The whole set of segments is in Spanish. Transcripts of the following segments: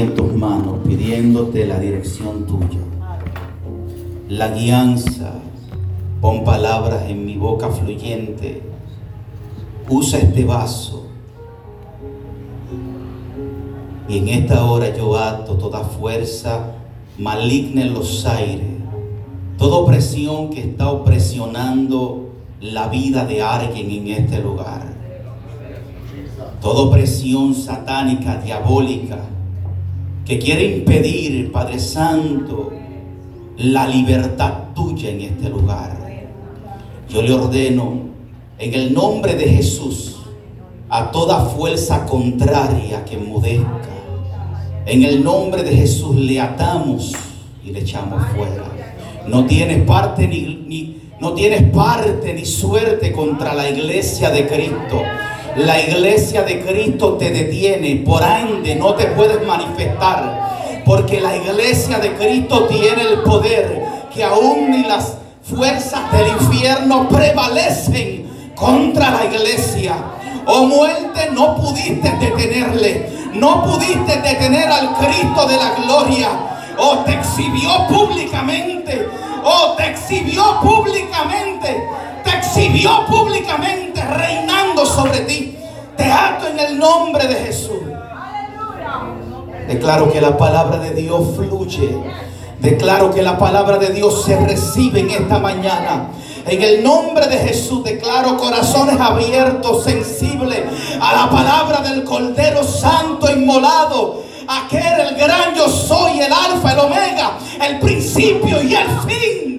en tus manos pidiéndote la dirección tuya, la guianza. Pon palabras en mi boca fluyente. Usa este vaso. Y en esta hora yo ato toda fuerza maligna en los aires, toda opresión que está opresionando la vida de alguien en este lugar. Toda opresión satánica, diabólica, que quiere impedir, Padre Santo, la libertad tuya en este lugar. Yo le ordeno en el nombre de Jesús a toda fuerza contraria que mudezca. En el nombre de Jesús le atamos y le echamos fuera. No tienes parte ni, ni no tienes parte ni suerte contra la iglesia de Cristo. La iglesia de Cristo te detiene, por ende no te puedes manifestar, porque la iglesia de Cristo tiene el poder que aún ni las fuerzas del infierno prevalecen contra la iglesia. Oh muerte, no pudiste detenerle, no pudiste detener al Cristo de la gloria. Oh, te exhibió públicamente, oh, te exhibió públicamente te exhibió públicamente reinando sobre ti. Te ato en el nombre de Jesús. Declaro que la palabra de Dios fluye. Declaro que la palabra de Dios se recibe en esta mañana. En el nombre de Jesús declaro corazones abiertos, sensibles a la palabra del Cordero Santo inmolado. Aquel el gran yo soy, el alfa, el omega, el principio y el fin.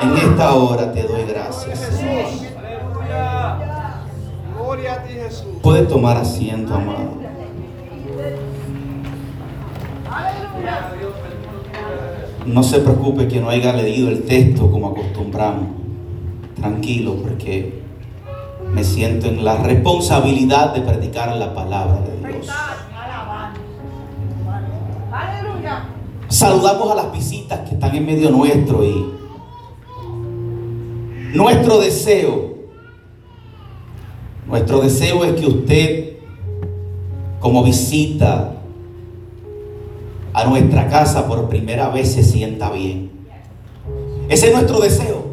En esta hora te doy gracias. Gloria a ti, Jesús. Puede tomar asiento, amado. No se preocupe que no haya leído el texto como acostumbramos. Tranquilo, porque me siento en la responsabilidad de predicar la palabra de Dios. Saludamos a las visitas que están en medio nuestro y nuestro deseo, nuestro deseo es que usted como visita a nuestra casa por primera vez se sienta bien. Ese es nuestro deseo.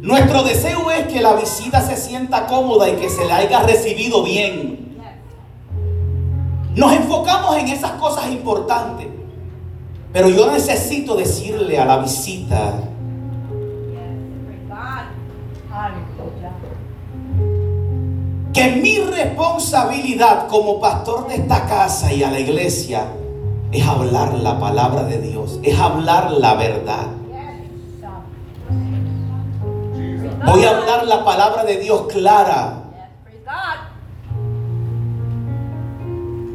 Nuestro deseo es que la visita se sienta cómoda y que se la haya recibido bien. Nos enfocamos en esas cosas importantes. Pero yo necesito decirle a la visita que mi responsabilidad como pastor de esta casa y a la iglesia es hablar la palabra de Dios, es hablar la verdad. Voy a hablar la palabra de Dios clara.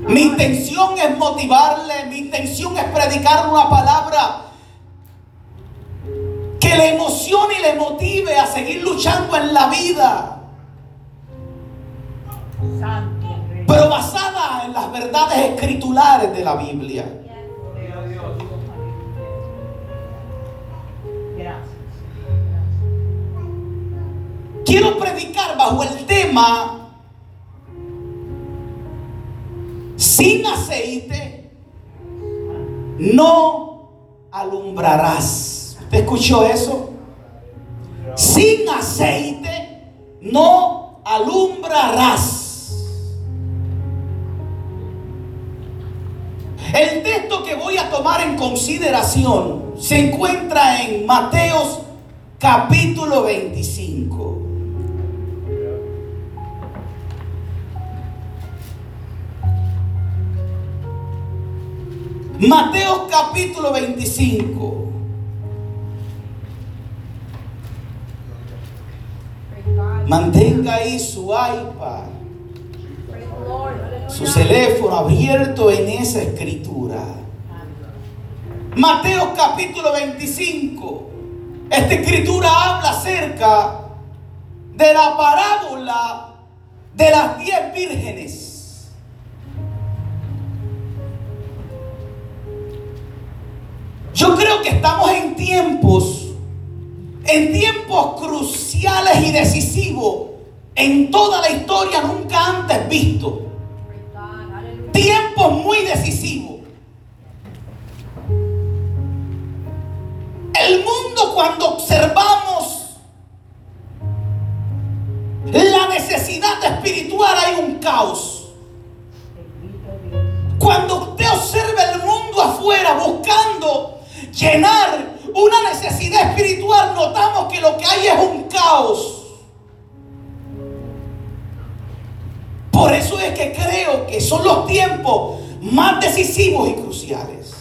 Mi intención es motivarle, mi intención es predicar una palabra que le emocione y le motive a seguir luchando en la vida. Pero basada en las verdades escritulares de la Biblia. Quiero predicar bajo el tema sin aceite no alumbrarás. ¿Usted escuchó eso? Sin aceite no alumbrarás. El texto que voy a tomar en consideración se encuentra en Mateos capítulo 25. Mateo capítulo 25. Mantenga ahí su iPad, su teléfono abierto en esa escritura. Mateo capítulo 25. Esta escritura habla acerca de la parábola de las diez vírgenes. Yo creo que estamos en tiempos, en tiempos cruciales y decisivos en toda la historia nunca antes visto tiempo muy decisivo. El mundo cuando observamos la necesidad espiritual hay un caos. Cuando usted observa el mundo afuera buscando llenar una necesidad espiritual, notamos que lo que hay es un caos. Por eso es que creo que son los tiempos más decisivos y cruciales.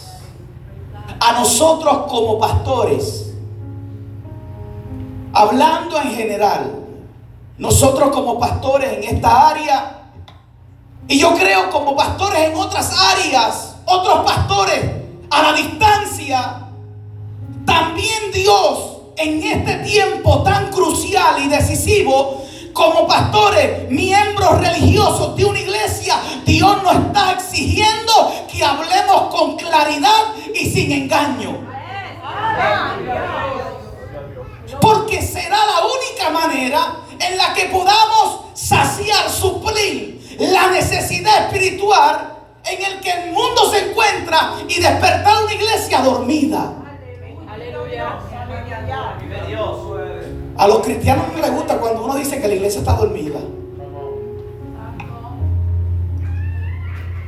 A nosotros como pastores, hablando en general, nosotros como pastores en esta área, y yo creo como pastores en otras áreas, otros pastores a la distancia, también Dios en este tiempo tan crucial y decisivo como pastores, miembros religiosos de una iglesia, Dios nos está exigiendo que hablemos con claridad y sin engaño. Porque será la única manera en la que podamos saciar, suplir la necesidad espiritual en el que el mundo se encuentra y despertar una iglesia dormida. Aleluya. A los cristianos no les gusta cuando uno dice que la iglesia está dormida.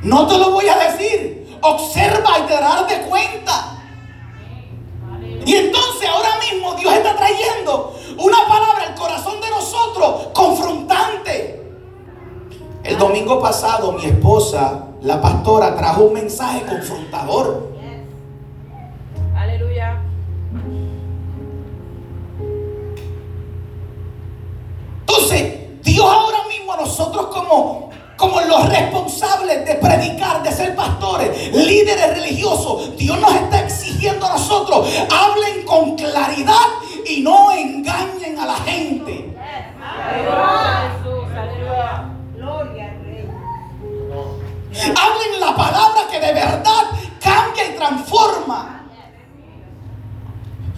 No te lo voy a decir. Observa y te darás de cuenta. Y entonces ahora mismo Dios está trayendo una palabra al corazón de nosotros confrontante. El domingo pasado mi esposa, la pastora, trajo un mensaje confrontador. Como, los responsables de predicar, de ser pastores, líderes religiosos, Dios nos está exigiendo a nosotros, hablen con claridad y no engañen a la gente. Hablen la palabra que de verdad cambia y transforma.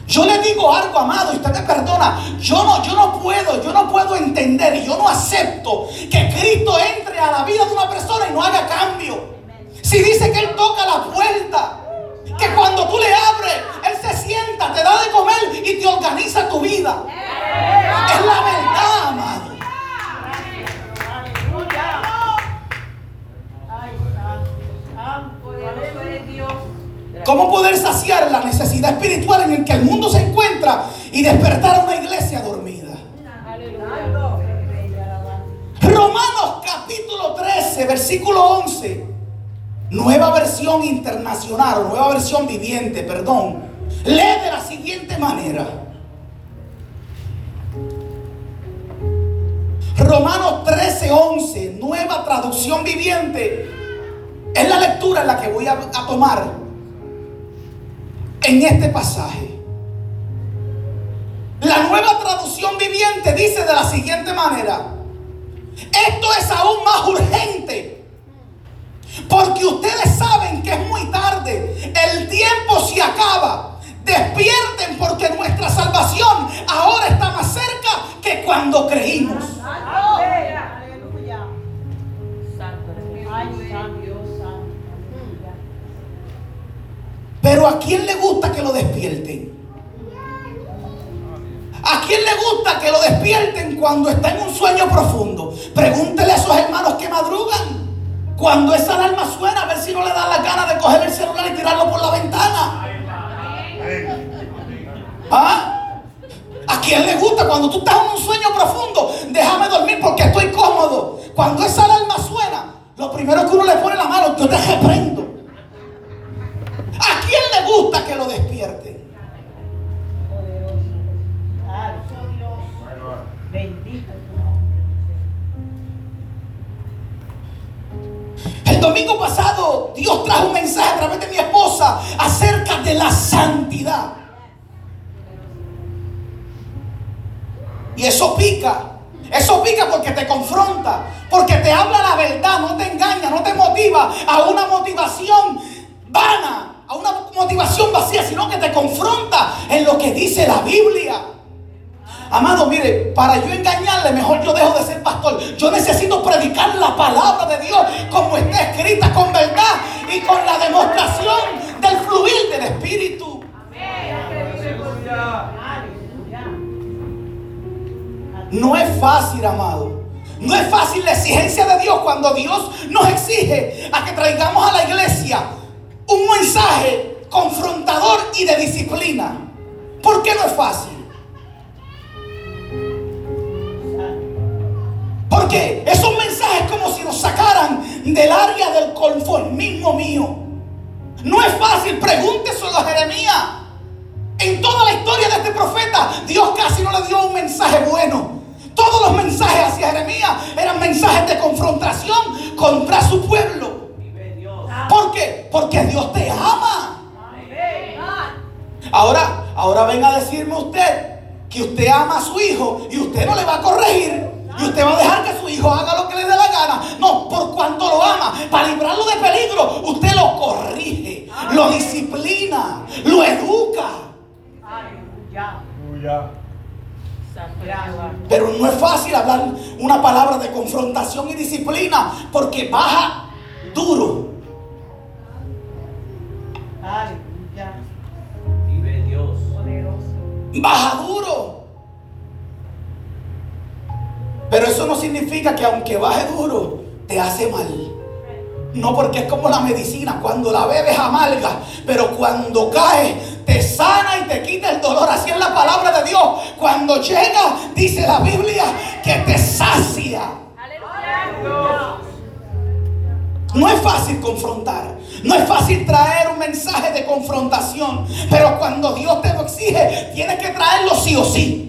Yo le digo algo, amado, y usted me perdona. Yo no, yo no puedo, yo no puedo entender y yo no acepto que Cristo entre a la vida de una persona y no haga cambio. Si dice que Él toca la puerta, que cuando tú le abres, Él se sienta, te da de comer y te organiza tu vida. Es la verdad, amado. ¿Cómo poder saciar la necesidad espiritual en el que el mundo se encuentra y despertar a una iglesia dormida? Romanos capítulo 13, versículo 11. Nueva versión internacional, nueva versión viviente, perdón. Lee de la siguiente manera. Romanos 13, 11, nueva traducción viviente. Es la lectura en la que voy a, a tomar en este pasaje. La nueva traducción viviente dice de la siguiente manera, esto es aún más urgente, porque ustedes saben que es muy tarde, el tiempo se acaba. Despierten porque nuestra salvación ahora está más cerca que cuando creímos. Pero ¿a quién le gusta que lo despierten? ¿A quién le gusta que lo despierten cuando está en un sueño profundo? Pregúntele a esos hermanos que madrugan. Cuando esa alarma suena, a ver si no le da la gana de coger el celular y tirarlo por la ventana. ¿Ah? ¿A quién le gusta cuando tú estás en un sueño profundo? Déjame dormir porque estoy cómodo. Cuando esa alarma suena, lo primero que uno le pone la mano, yo te reprendo. Eso pica. Eso pica porque te confronta, porque te habla la verdad, no te engaña, no te motiva a una motivación vana a una motivación vacía, sino que te confronta en lo que dice la Biblia. Amado, mire, para yo engañarle, mejor yo dejo de ser pastor. Yo necesito predicar la palabra de Dios como está escrita con verdad y con la demostración del fluir del Espíritu. No es fácil, amado. No es fácil la exigencia de Dios cuando Dios nos exige a que traigamos a la iglesia un mensaje confrontador y de disciplina. ¿Por qué no es fácil? Porque esos mensajes como si nos sacaran del área del conformismo mío. No es fácil, pregúnteselo a Jeremías. En toda la historia de este profeta, Dios casi no le dio un mensaje bueno. Todos los mensajes hacia Jeremías eran mensajes de confrontación contra su pueblo. ¿Por qué? Porque Dios te ama. Ahora, ahora venga a decirme usted que usted ama a su hijo y usted no le va a corregir. Y usted va a dejar que su hijo haga lo que le dé la gana. No, por cuanto lo ama, para librarlo de peligro, usted lo corrige, lo disciplina, lo educa. Pero no es fácil hablar una palabra de confrontación y disciplina porque baja duro. Vive Dios. Baja duro. Pero eso no significa que aunque baje duro, te hace mal. No porque es como la medicina, cuando la bebes amarga, pero cuando cae te sana y te quita el dolor. Así es la palabra de Dios. Cuando llega, dice la Biblia, que te sacia. No es fácil confrontar. No es fácil traer un mensaje de confrontación. Pero cuando Dios te lo exige, tienes que traerlo sí o sí.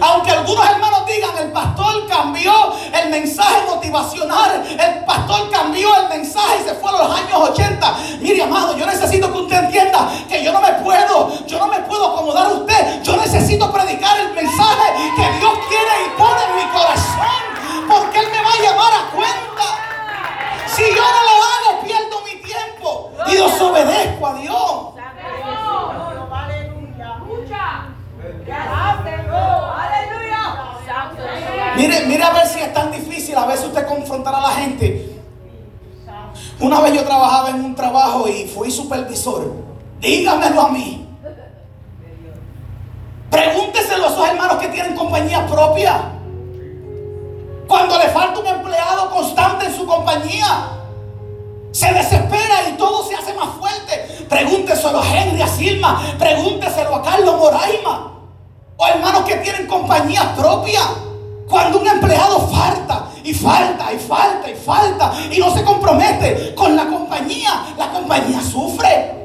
Aunque algunos hermanos digan, el pastor cambió el mensaje motivacional, el pastor cambió el mensaje y se fue a los años 80. Mire, amado, yo necesito que usted entienda que yo no me puedo, yo no me puedo acomodar a usted. Yo necesito predicar el mensaje que Dios quiere y pone en mi corazón, porque Él me va a llamar a cuenta. Si yo no lo hago, pierdo mi tiempo y desobedezco a Dios. Mire, mire a ver si es tan difícil a veces usted confrontar a la gente. Una vez yo trabajaba en un trabajo y fui supervisor. Dígamelo a mí. Pregúnteselo a esos hermanos que tienen compañía propia. Cuando le falta un empleado constante en su compañía, se desespera y todo se hace más fuerte. Pregúnteselo a Henry, a Silma, pregúnteselo a Carlos Moraima. O hermanos que tienen compañía propia. Cuando un empleado falta y falta y falta y falta y no se compromete con la compañía, la compañía sufre.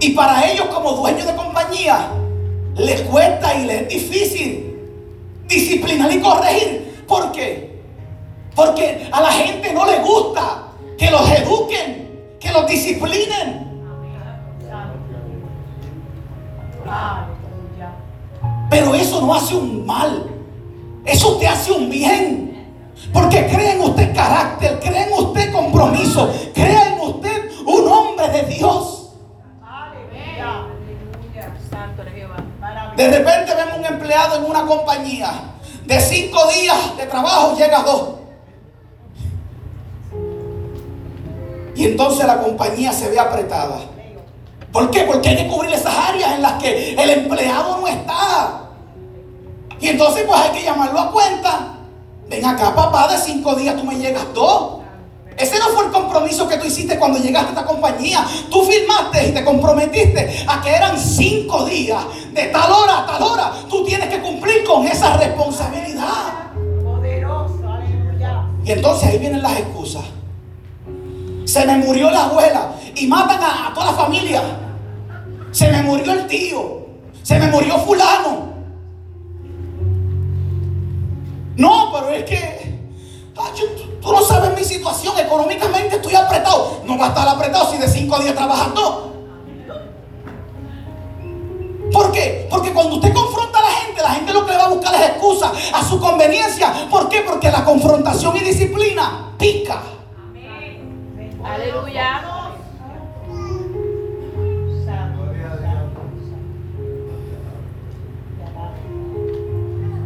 Y para ellos como dueños de compañía, les cuesta y les es difícil disciplinar y corregir. ¿Por qué? Porque a la gente no le gusta que los eduquen, que los disciplinen. Pero eso no hace un mal. Eso te hace un bien. Porque cree en usted carácter, cree en usted compromiso, cree en usted un hombre de Dios. De repente vemos un empleado en una compañía. De cinco días de trabajo llega a dos. Y entonces la compañía se ve apretada. ¿Por qué? Porque hay que cubrir esas áreas en las que el empleado no está. Y entonces pues hay que llamarlo a cuenta. Ven acá, papá, de cinco días tú me llegas dos. Ese no fue el compromiso que tú hiciste cuando llegaste a esta compañía. Tú firmaste y te comprometiste a que eran cinco días, de tal hora a tal hora. Tú tienes que cumplir con esa responsabilidad. Y entonces ahí vienen las excusas. Se me murió la abuela y matan a, a toda la familia. Se me murió el tío. Se me murió fulano. No, pero es que tú, no sabes mi situación. Económicamente estoy apretado. No va a estar apretado si de cinco días trabajando. ¿Por qué? Porque cuando usted confronta a la gente, la gente lo que le va a buscar es excusas a su conveniencia. ¿Por qué? Porque la confrontación y disciplina pica. Aleluya.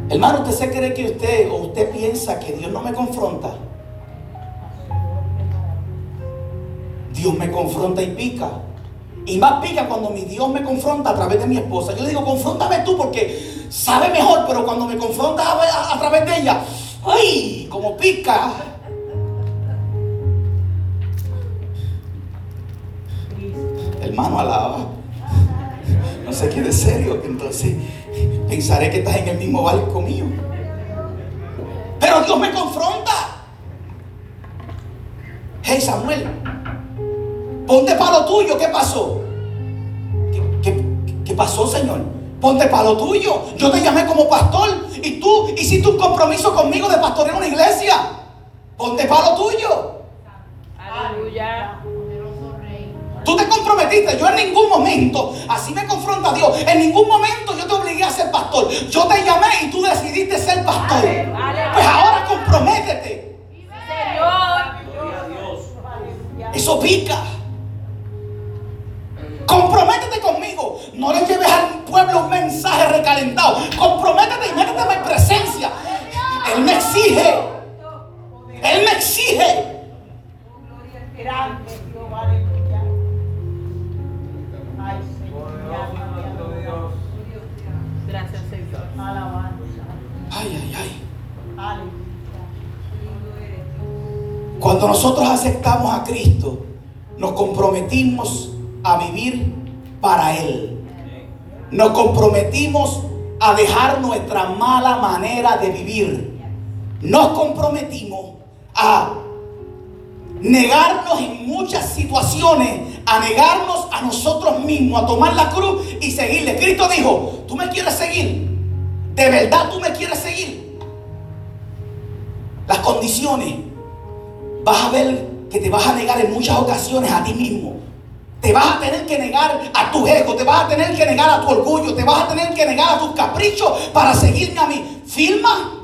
Hermano, ¿usted se cree que usted o usted piensa que Dios no me confronta? Dios me confronta y pica. Y más pica cuando mi Dios me confronta a través de mi esposa. Yo le digo, confróntame tú porque sabe mejor, pero cuando me confrontas a, través de ella, ¡ay! Como pica. Hermano, alaba. No se quede serio, entonces pensaré que estás en el mismo barco mío. Pero Dios me confronta. Hey Samuel, ponte para lo tuyo. ¿Qué pasó? ¿Qué, pasó, Señor? Ponte para lo tuyo. Yo te llamé como pastor y tú hiciste un compromiso conmigo de pastorear una iglesia. Ponte para lo tuyo. Aleluya. Tú te comprometiste. Yo en ningún momento, así me confronta Dios, en ningún momento yo te obligué a ser pastor. Yo te llamé y tú decidiste ser pastor. Pues ahora comprométete. Eso pica. Comprométete conmigo. No le lleves al pueblo un mensaje recalentado. Comprométete y métete en mi presencia. Él me exige. Él me exige. Ay, ay, ay. Cuando nosotros aceptamos a Cristo, nos comprometimos a vivir para Él. Nos comprometimos a dejar nuestra mala manera de vivir. Nos comprometimos a negarnos en muchas situaciones, a negarnos a nosotros mismos, a tomar la cruz y seguirle. Cristo dijo, tú me quieres seguir. De verdad tú me quieres seguir. Las condiciones. Vas a ver que te vas a negar en muchas ocasiones a ti mismo. Te vas a tener que negar a tu ego, te vas a tener que negar a tu orgullo, te vas a tener que negar a tus caprichos para seguirme a mí. Firma,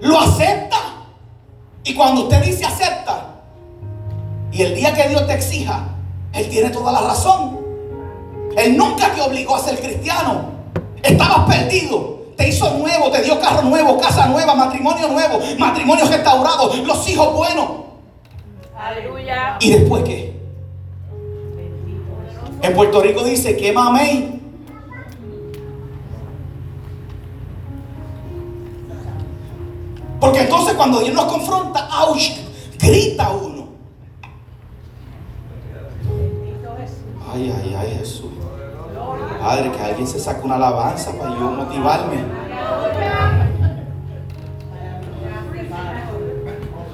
lo acepta. Y cuando usted dice acepta, y el día que Dios te exija, Él tiene toda la razón. Él nunca te obligó a ser cristiano. Estabas perdido. Te hizo nuevo, te dio carro nuevo, casa nueva, matrimonio nuevo, matrimonio restaurado, los hijos buenos. Aleluya. ¿Y después qué? En Puerto Rico dice, que mamey. Porque entonces cuando Dios nos confronta, ¡auch! grita uno. Ay, ay, ay, Jesús. Padre, que alguien se saque una alabanza para yo motivarme.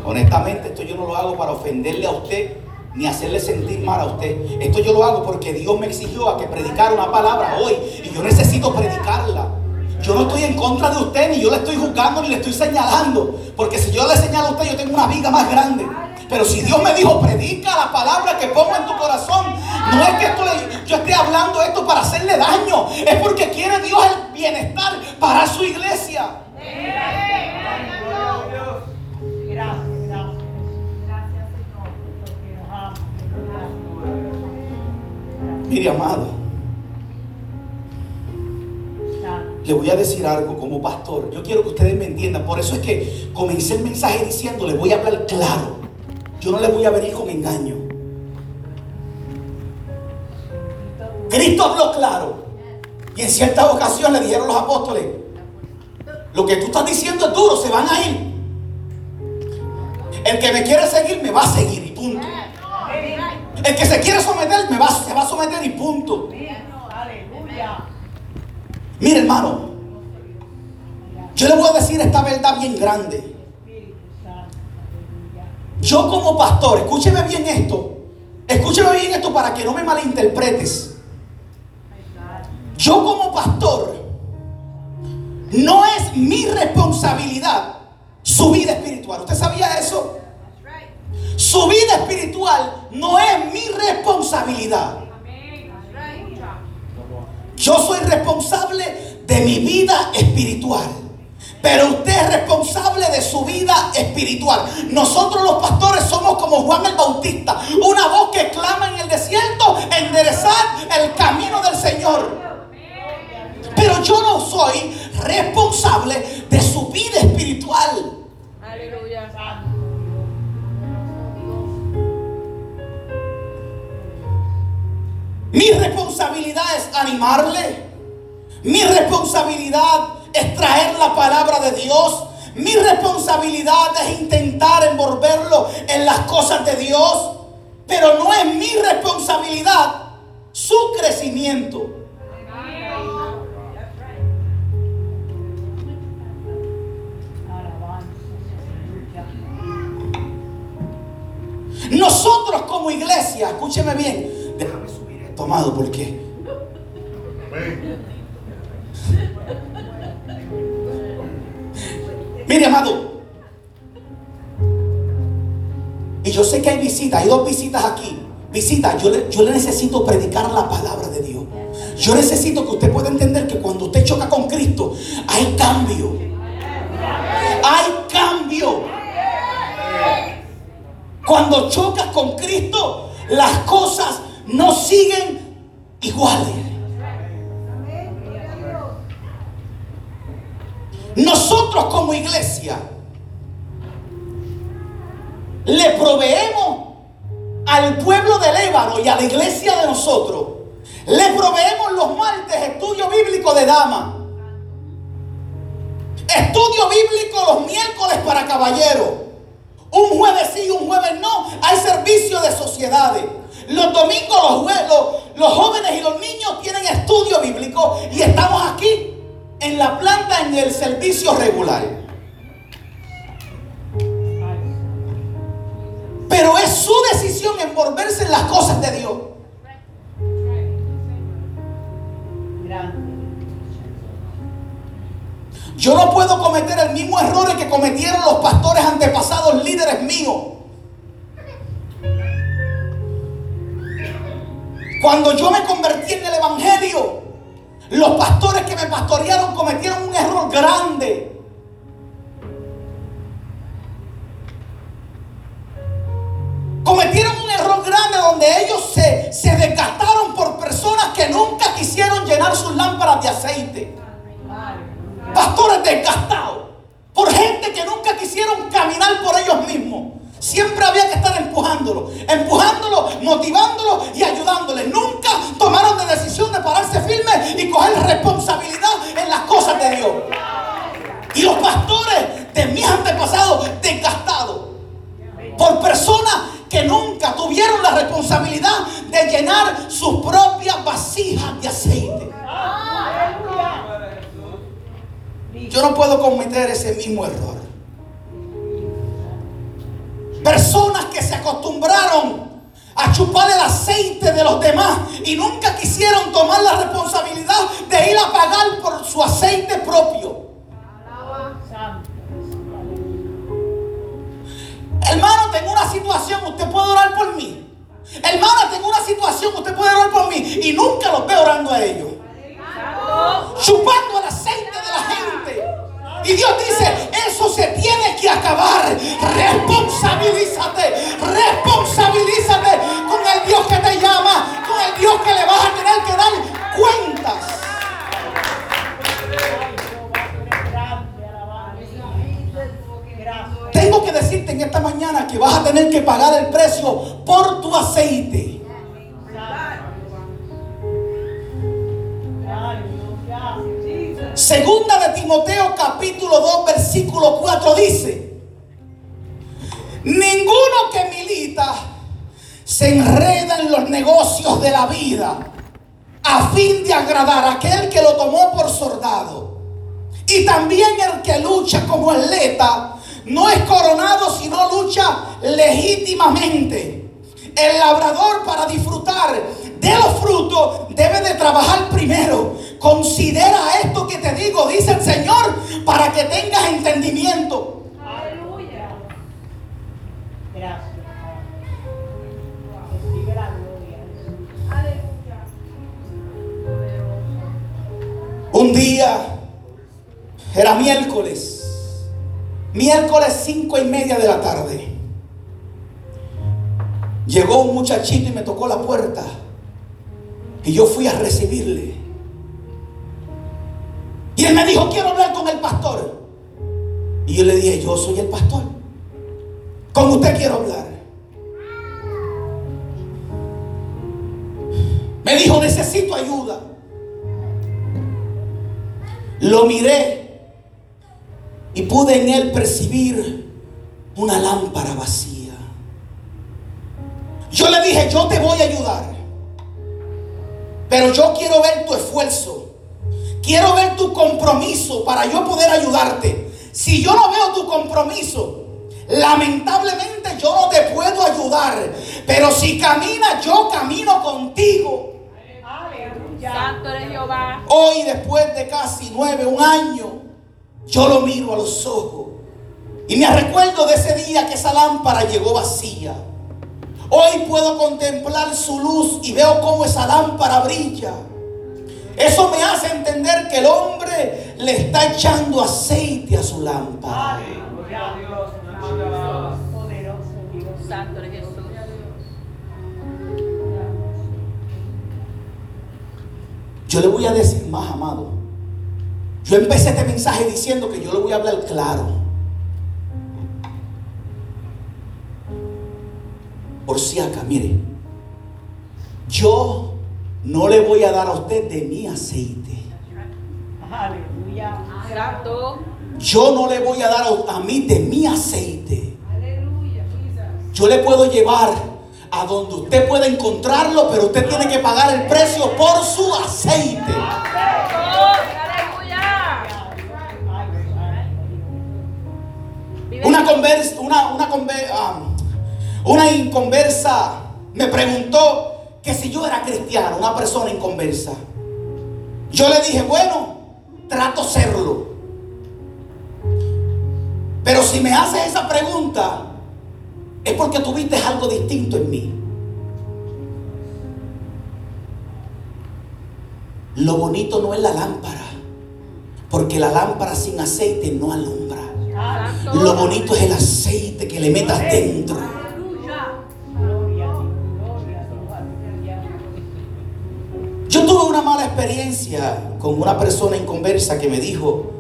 Honestamente, esto yo no lo hago para ofenderle a usted ni hacerle sentir mal a usted. Esto yo lo hago porque Dios me exigió a que predicara una palabra hoy y yo necesito predicarla. Yo no estoy en contra de usted, ni yo le estoy juzgando, ni le estoy señalando. Porque si yo le señalo a usted, yo tengo una viga más grande. Pero si Dios me dijo, predica la palabra que pongo en tu corazón, no es que yo esté hablando esto para hacerle daño, es porque quiere Dios el bienestar para su iglesia. Mire, amado, le voy a decir algo como pastor. Yo quiero que ustedes me entiendan. Por eso es que comencé el mensaje diciendo, le voy a hablar claro. Yo no le voy a venir con engaño. Cristo habló claro. Y en ciertas ocasiones le dijeron los apóstoles, lo que tú estás diciendo es duro, se van a ir. El que me quiere seguir me va a seguir y punto. El que se quiere someter me va, se va a someter y punto. Mire hermano, yo le voy a decir esta verdad bien grande. Yo como pastor, escúcheme bien esto, escúcheme bien esto para que no me malinterpretes. Yo como pastor, no es mi responsabilidad su vida espiritual. ¿Usted sabía eso? Su vida espiritual no es mi responsabilidad. Yo soy responsable de mi vida espiritual. Pero usted es responsable de su vida espiritual. Nosotros los pastores somos como Juan el Bautista. Una voz que clama en el desierto, enderezar el camino del Señor. Pero yo no soy responsable de su vida espiritual. Aleluya. Mi responsabilidad es animarle. Mi responsabilidad es traer la palabra de Dios. Mi responsabilidad es intentar envolverlo en las cosas de Dios. Pero no es mi responsabilidad su crecimiento. Como iglesia, escúcheme bien, déjame subir esto, amado, porque Mire, amado. Y yo sé que hay visitas, hay dos visitas aquí. Visitas, yo le, yo le necesito predicar la palabra de Dios. Yo necesito que usted pueda entender que cuando usted choca con Cristo, hay cambio. Hay cambio. Cuando chocas con Cristo, las cosas no siguen iguales. Nosotros como iglesia le proveemos al pueblo de Lébano y a la iglesia de nosotros, le proveemos los martes estudio bíblico de dama, estudio bíblico los miércoles para caballeros, un jueves sí, un jueves no, hay servicio de sociedades. Los domingos los, los jóvenes y los niños tienen estudio bíblico y estamos aquí en la planta en el servicio regular. Pero es su decisión envolverse en las cosas de Dios. Yo no puedo cometer el mismo error que cometieron los pastores antepasados, líderes míos. Cuando yo me convertí en el Evangelio, los pastores que me pastorearon cometieron un error grande. Cometieron un error grande donde ellos se, se desgastaron por personas que nunca quisieron llenar sus lámparas de aceite. Pastores desgastados. Por gente que nunca quisieron caminar por ellos mismos. Siempre había que estar empujándolo, Llegó un muchachito y me tocó la puerta. Y yo fui a recibirle. Y él me dijo, quiero hablar con el pastor. Y yo le dije, yo soy el pastor. Con usted quiero hablar. Me dijo, necesito ayuda. Lo miré y pude en él percibir una lámpara vacía. Yo le dije, yo te voy a ayudar. Pero yo quiero ver tu esfuerzo. Quiero ver tu compromiso para yo poder ayudarte. Si yo no veo tu compromiso, lamentablemente yo no te puedo ayudar. Pero si caminas, yo camino contigo. Santo eres Jehová. Hoy, después de casi nueve, un año, yo lo miro a los ojos. Y me recuerdo de ese día que esa lámpara llegó vacía. Hoy puedo contemplar su luz y veo cómo esa lámpara brilla. Eso me hace entender que el hombre le está echando aceite a su lámpara. Yo le voy a decir más, amado. Yo empecé este mensaje diciendo que yo le voy a hablar claro. Por si acá, mire. Yo no le voy a dar a usted de mi aceite. Santo. Yo no le voy a dar a, a mí de mi aceite. Yo le puedo llevar a donde usted pueda encontrarlo, pero usted tiene que pagar el precio por su aceite. Aleluya. Una conversa, una, una, conver- ah, una inconversa me preguntó que si yo era cristiano, una persona inconversa. Yo le dije, bueno, trato serlo. Pero si me haces esa pregunta, es porque tuviste algo distinto en mí. Lo bonito no es la lámpara, porque la lámpara sin aceite no alumbra. Lo bonito es el aceite que le metas dentro. Una mala experiencia con una persona inconversa que me dijo,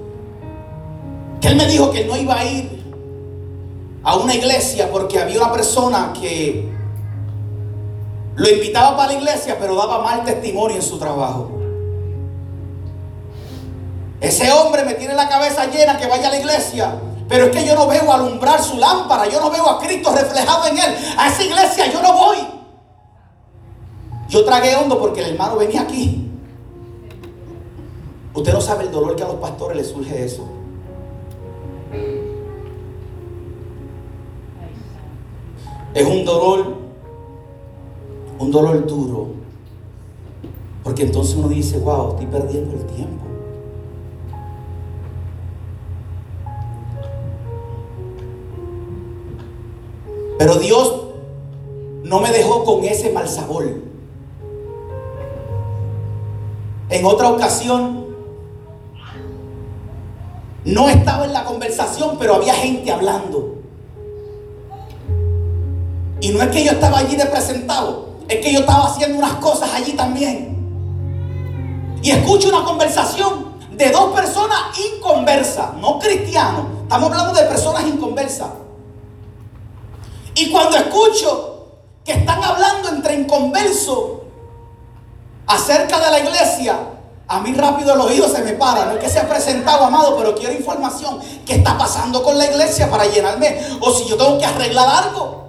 que él me dijo que no iba a ir a una iglesia porque había una persona que lo invitaba para la iglesia pero daba mal testimonio en su trabajo. Ese hombre me tiene la cabeza llena que vaya a la iglesia. Pero es que yo no veo alumbrar su lámpara. Yo no veo a Cristo reflejado en él. A esa iglesia yo no voy. Yo tragué hondo porque el hermano venía aquí. Usted no sabe el dolor que a los pastores les surge de eso. Es un dolor, un dolor duro. Porque entonces uno dice, wow, estoy perdiendo el tiempo. Pero Dios no me dejó con ese mal sabor. En otra ocasión, no estaba en la conversación, pero había gente hablando. Y no es que yo estaba allí de presentado, es que yo estaba haciendo unas cosas allí también. Y escucho una conversación de dos personas inconversas, no cristianos. Estamos hablando de personas inconversas. Y cuando escucho que están hablando entre inconversos acerca de la iglesia, a mí rápido el oído se me para. No es que se ha presentado, amado, pero quiero información. ¿Qué está pasando con la iglesia para llenarme? O si yo tengo que arreglar algo.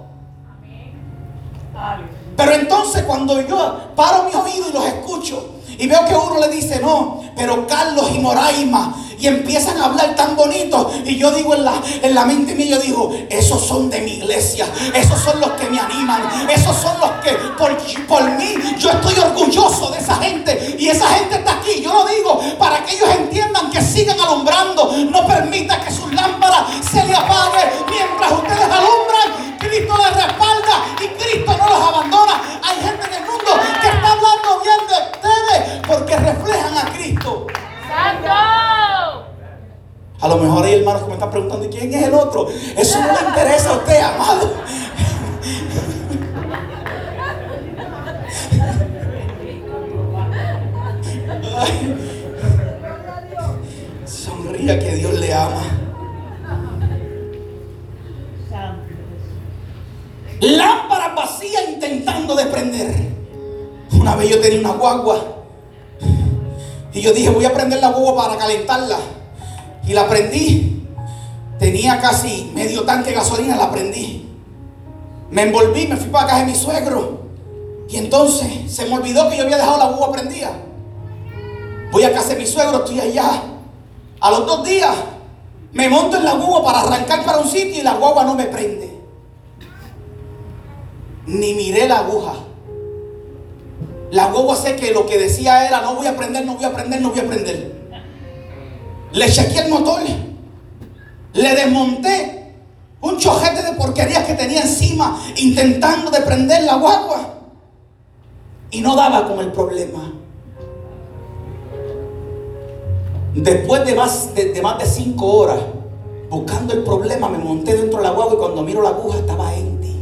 Pero entonces cuando yo paro mis oídos y los escucho y veo que uno le dice, no, pero Carlos y Moraima, y empiezan a hablar tan bonito, y yo digo en la, en la mente mía, yo digo, esos son de mi iglesia, esos son los que me animan, esos son los que por, por mí, yo estoy orgulloso de esa gente, y esa gente está aquí, yo lo digo para que ellos entiendan que sigan alumbrando, no permita que sus lámparas se le apague mientras ustedes alumbran, Cristo les respalda y Cristo no los abandona. Hay gente en el mundo que está hablando bien de ustedes porque reflejan A lo mejor hay hermanos que me están preguntando, ¿y quién es el otro? Eso no le interesa a usted, amado. Sonría que Dios le ama. Lámpara vacía intentando desprender. Una vez yo tenía una guagua y yo dije, voy a prender la guagua para calentarla. Y la prendí. Tenía casi medio tanque de gasolina, la prendí. Me envolví, me fui para casa de mi suegro. Y entonces se me olvidó que yo había dejado la guagua prendida. Voy a casa de mi suegro, estoy allá. A los dos días me monto en la guagua para arrancar para un sitio y la guagua no me prende. Ni miré la aguja. La guagua sé que lo que decía era, no voy a prender, no voy a prender, no voy a prender. Le chequeé el motor. Le desmonté un chojete de porquerías que tenía encima intentando de prender la guagua. Y no daba con el problema. Después de más de, más de cinco horas buscando el problema, me monté dentro de la guagua y cuando miro la aguja estaba empty.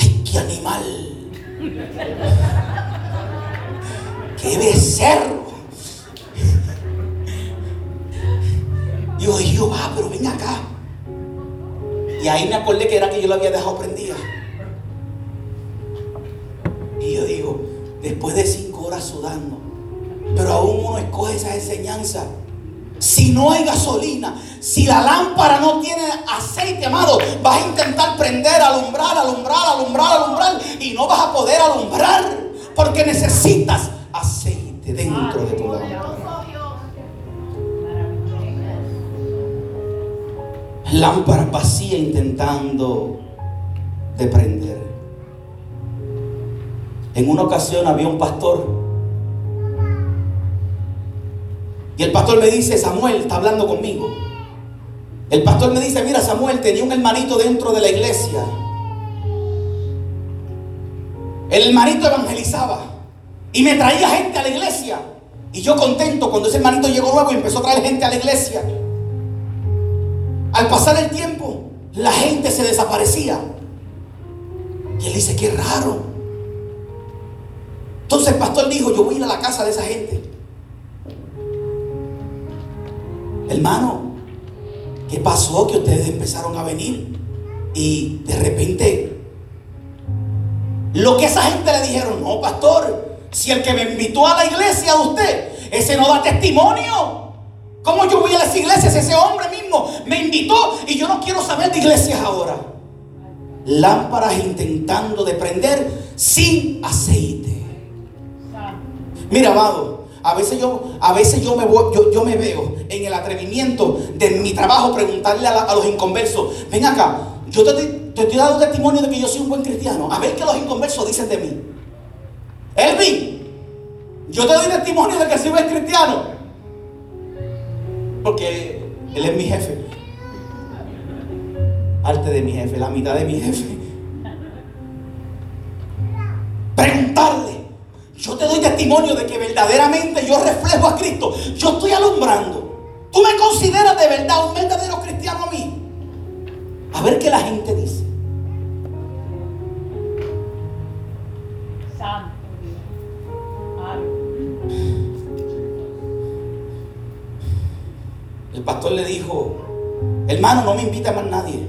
¡Ay, qué animal! ¡Qué becerro! Yo dije, ah, pero ven acá. Y ahí me acordé que era que yo la había dejado prendida. Y yo digo, después de cinco horas sudando, pero aún uno escoge esa enseñanza. Si no hay gasolina, si la lámpara no tiene aceite, amado, vas a intentar prender, alumbrar, alumbrar, alumbrar, alumbrar y no vas a poder alumbrar porque necesitas aceite dentro de tu lámpara. Lámpara vacía intentando de prender. En una ocasión había un pastor y el pastor me dice, Samuel está hablando conmigo. El pastor me dice, mira Samuel, tenía un hermanito dentro de la iglesia. El hermanito evangelizaba y me traía gente a la iglesia. Y yo contento cuando ese hermanito llegó luego y empezó a traer gente a la iglesia. Al pasar el tiempo, la gente se desaparecía. Y él dice, qué raro. Entonces el pastor dijo, yo voy a ir a la casa de esa gente. Hermano, ¿qué pasó que ustedes empezaron a venir? Y de repente, lo que esa gente le dijeron, no, pastor, si el que me invitó a la iglesia de usted, ese no da testimonio. ¿Cómo yo voy a las iglesias? Ese hombre mismo me invitó y yo no quiero saber de iglesias ahora. Lámparas intentando de prender sin aceite. Mira, amado, a veces yo, a veces yo me, voy, yo, me veo en el atrevimiento de mi trabajo preguntarle a, los inconversos, ven acá, yo te, te estoy dando testimonio de que yo soy un buen cristiano. A ver qué los inconversos dicen de mí. Elvin, yo te doy testimonio de que un buen cristiano. Porque él es mi jefe. Arte de mi jefe, la mitad de mi jefe. Preguntarle. Yo te doy testimonio de que verdaderamente yo reflejo a Cristo. Yo estoy alumbrando. ¿Tú me consideras de verdad un verdadero cristiano a mí? A ver qué la gente dice. El pastor le dijo, hermano, no me invita a más nadie.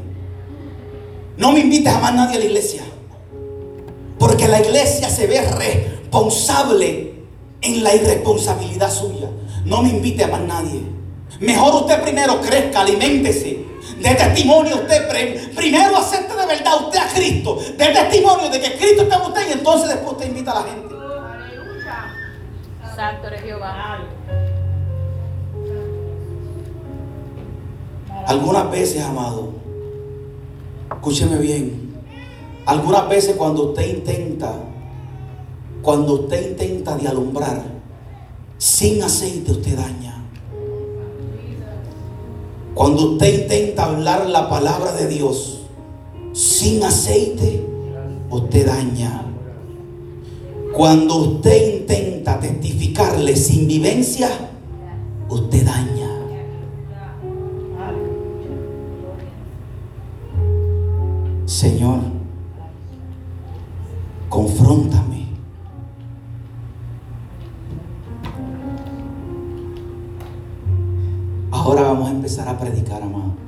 No me invites a más nadie a la iglesia. Porque la iglesia se ve responsable en la irresponsabilidad suya. No me invite a más nadie. Mejor usted primero crezca, aliméntese. De testimonio usted primero acepte de verdad usted a Cristo. De testimonio de que Cristo está en usted y entonces después usted invita a la gente. Santo eres Jehová. Algunas veces, amado, escúcheme bien, algunas veces cuando usted intenta, cuando usted intenta de alumbrar, sin aceite usted daña. Cuando usted intenta hablar la palabra de Dios sin aceite, usted daña. Cuando usted intenta testificarle sin vivencia, usted daña. Señor, confróntame. Ahora vamos a empezar a predicar, amado.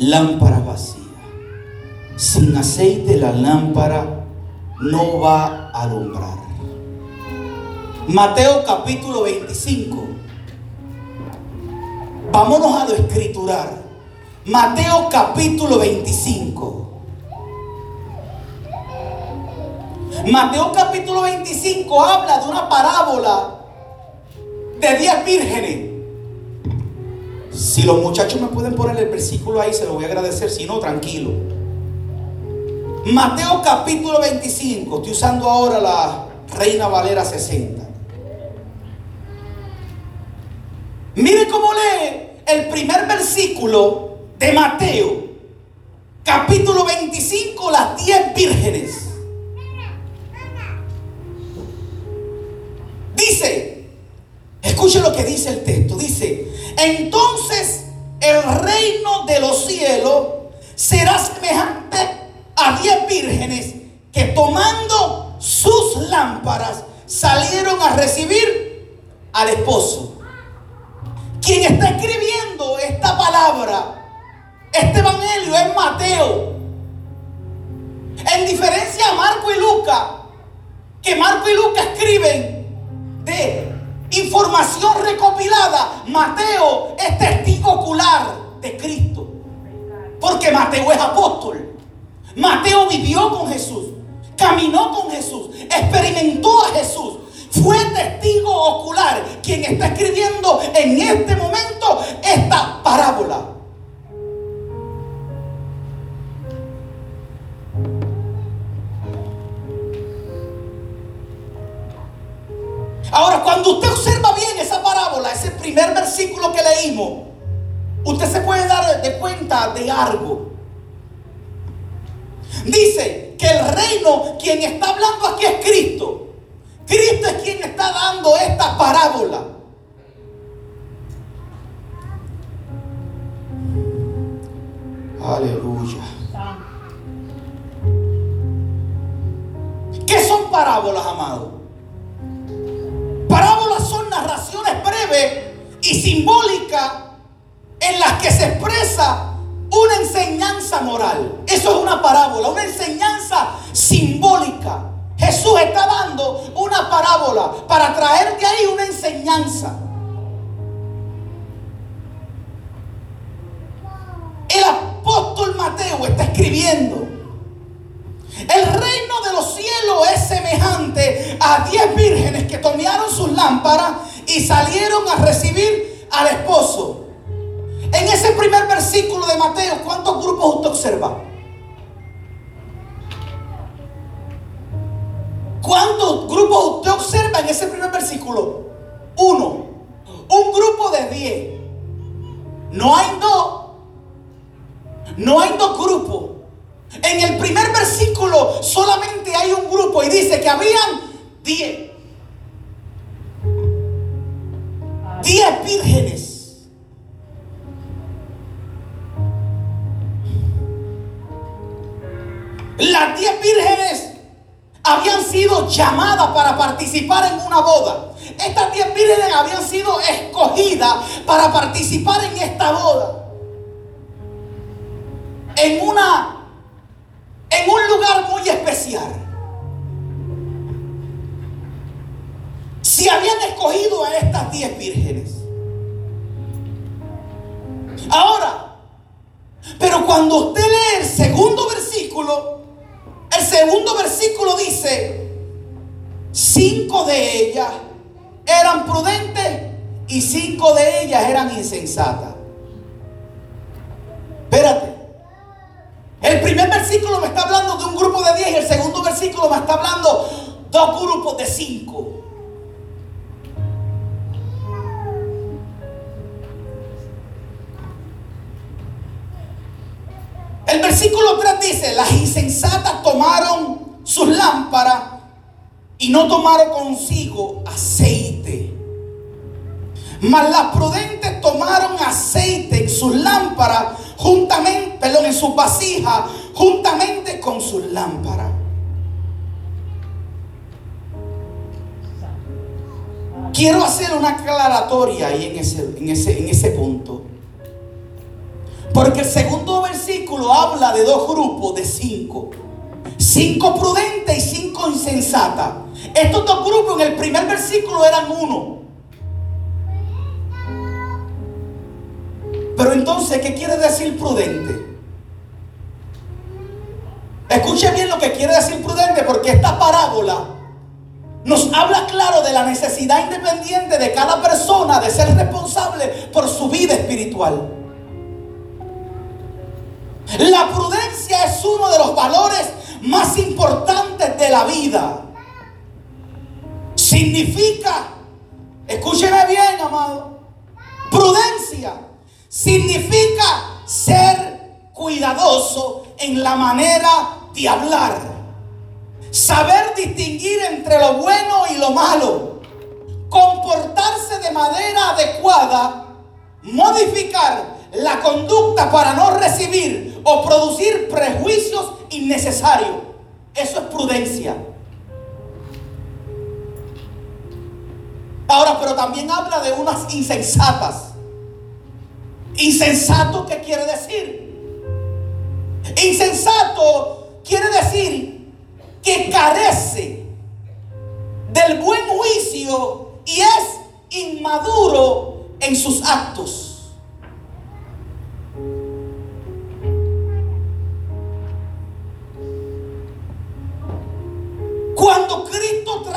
lámparas vacías. Sin aceite la lámpara no va a alumbrar. Mateo capítulo 25. Vámonos a lo escriturar. Mateo capítulo 25. Mateo capítulo 25 habla de una parábola de 10 vírgenes. Si los muchachos me pueden poner el versículo ahí, se lo voy a agradecer. Si no, tranquilo. Mateo capítulo 25. Estoy usando ahora la Reina Valera 60. Mire cómo lee el primer versículo de Mateo, capítulo 25, las 10 vírgenes. Dice, escuche lo que dice el texto, dice, entonces el reino de los cielos será semejante a 10 vírgenes que tomando sus lámparas salieron a recibir al esposo. Quien está escribiendo esta palabra, este evangelio es Mateo. En diferencia a Marco y Lucas, que Marco y Lucas escriben de información recopilada, Mateo es testigo ocular de Cristo. Porque Mateo es apóstol. Mateo vivió con Jesús, caminó con Jesús, experimentó a Jesús. Fue testigo ocular quien está escribiendo en este momento esta parábola. Ahora, cuando usted observa bien esa parábola, ese primer versículo que leímos, usted se puede dar de cuenta de algo. Dice que el reino, quien está hablando aquí es Cristo. Cristo es quien está dando esta parábola. Aleluya. ¿Qué son parábolas, amados? Parábolas son narraciones breves y simbólicas en las que se expresa una enseñanza moral. Eso es una parábola, una enseñanza simbólica. Jesús está dando una parábola para traer de ahí una enseñanza. El apóstol Mateo está escribiendo. El reino de los cielos es semejante a diez vírgenes que tomaron sus lámparas y salieron a recibir al esposo. En ese primer versículo de Mateo, ¿cuántos grupos usted observa? ¿Cuántos grupos usted observa en ese primer versículo? Uno. Un grupo de diez. No hay dos. No hay dos grupos. En el primer versículo solamente hay un grupo y dice que habían diez. Diez vírgenes. Las diez vírgenes habían sido llamadas para participar en una boda. Estas diez vírgenes habían sido escogidas para participar en esta boda. En una en un lugar muy especial. Si habían escogido a estas diez vírgenes. Ahora, pero cuando usted lee el segundo versículo, el segundo versículo dice, cinco de ellas eran prudentes y cinco de ellas eran insensatas. Espérate. El primer versículo me está hablando de un grupo de 10 y el segundo versículo me está hablando dos grupos de 5. El versículo 3 dice, las insensatas tomaron sus lámparas y no tomaron consigo aceite. Mas las prudentes tomaron aceite en sus lámparas juntamente, perdón, en sus vasijas, juntamente con sus lámparas. Quiero hacer una aclaratoria ahí en ese, en ese, en ese punto. Porque el segundo versículo habla de dos grupos de cinco. Cinco prudentes y cinco insensatas. Estos dos grupos en el primer versículo eran uno. Pero entonces, ¿qué quiere decir prudente? Escuche bien lo que quiere decir prudente porque esta parábola nos habla claro de la necesidad independiente de cada persona de ser responsable por su vida espiritual. La prudencia es uno de los valores más importantes de la vida. Significa, escúcheme bien, amado, prudencia significa ser cuidadoso en la manera de hablar. Saber distinguir entre lo bueno y lo malo. Comportarse de manera adecuada. Modificar la conducta para no recibir o producir prejuicios innecesarios. Eso es prudencia. Ahora, pero también habla de unas insensatas. Insensato, ¿qué quiere decir? Insensato quiere decir que carece del buen juicio y es inmaduro en sus actos.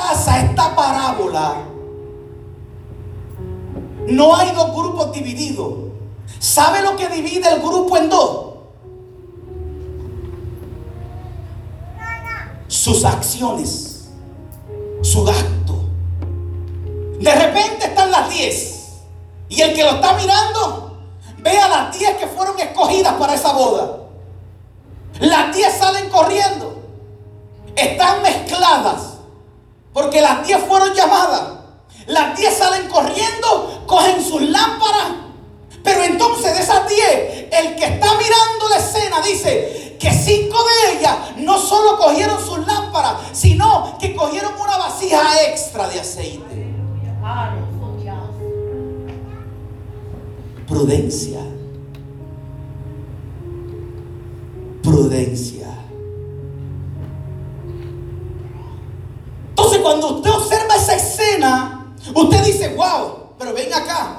Traza esta parábola, no hay dos grupos divididos. ¿Sabe lo que divide el grupo en dos? Sus acciones, su acto. De repente están las 10 y el que lo está mirando ve a las 10 que fueron escogidas para esa boda. Las 10 salen corriendo están mezcladas. Porque las 10 fueron llamadas. Las 10 salen corriendo, cogen sus lámparas. Pero entonces de esas 10, el que está mirando la escena dice que cinco de ellas no solo cogieron sus lámparas, sino que cogieron una vasija extra de aceite. Prudencia. Prudencia. Cuando usted observa esa escena, usted dice, wow, pero ven acá.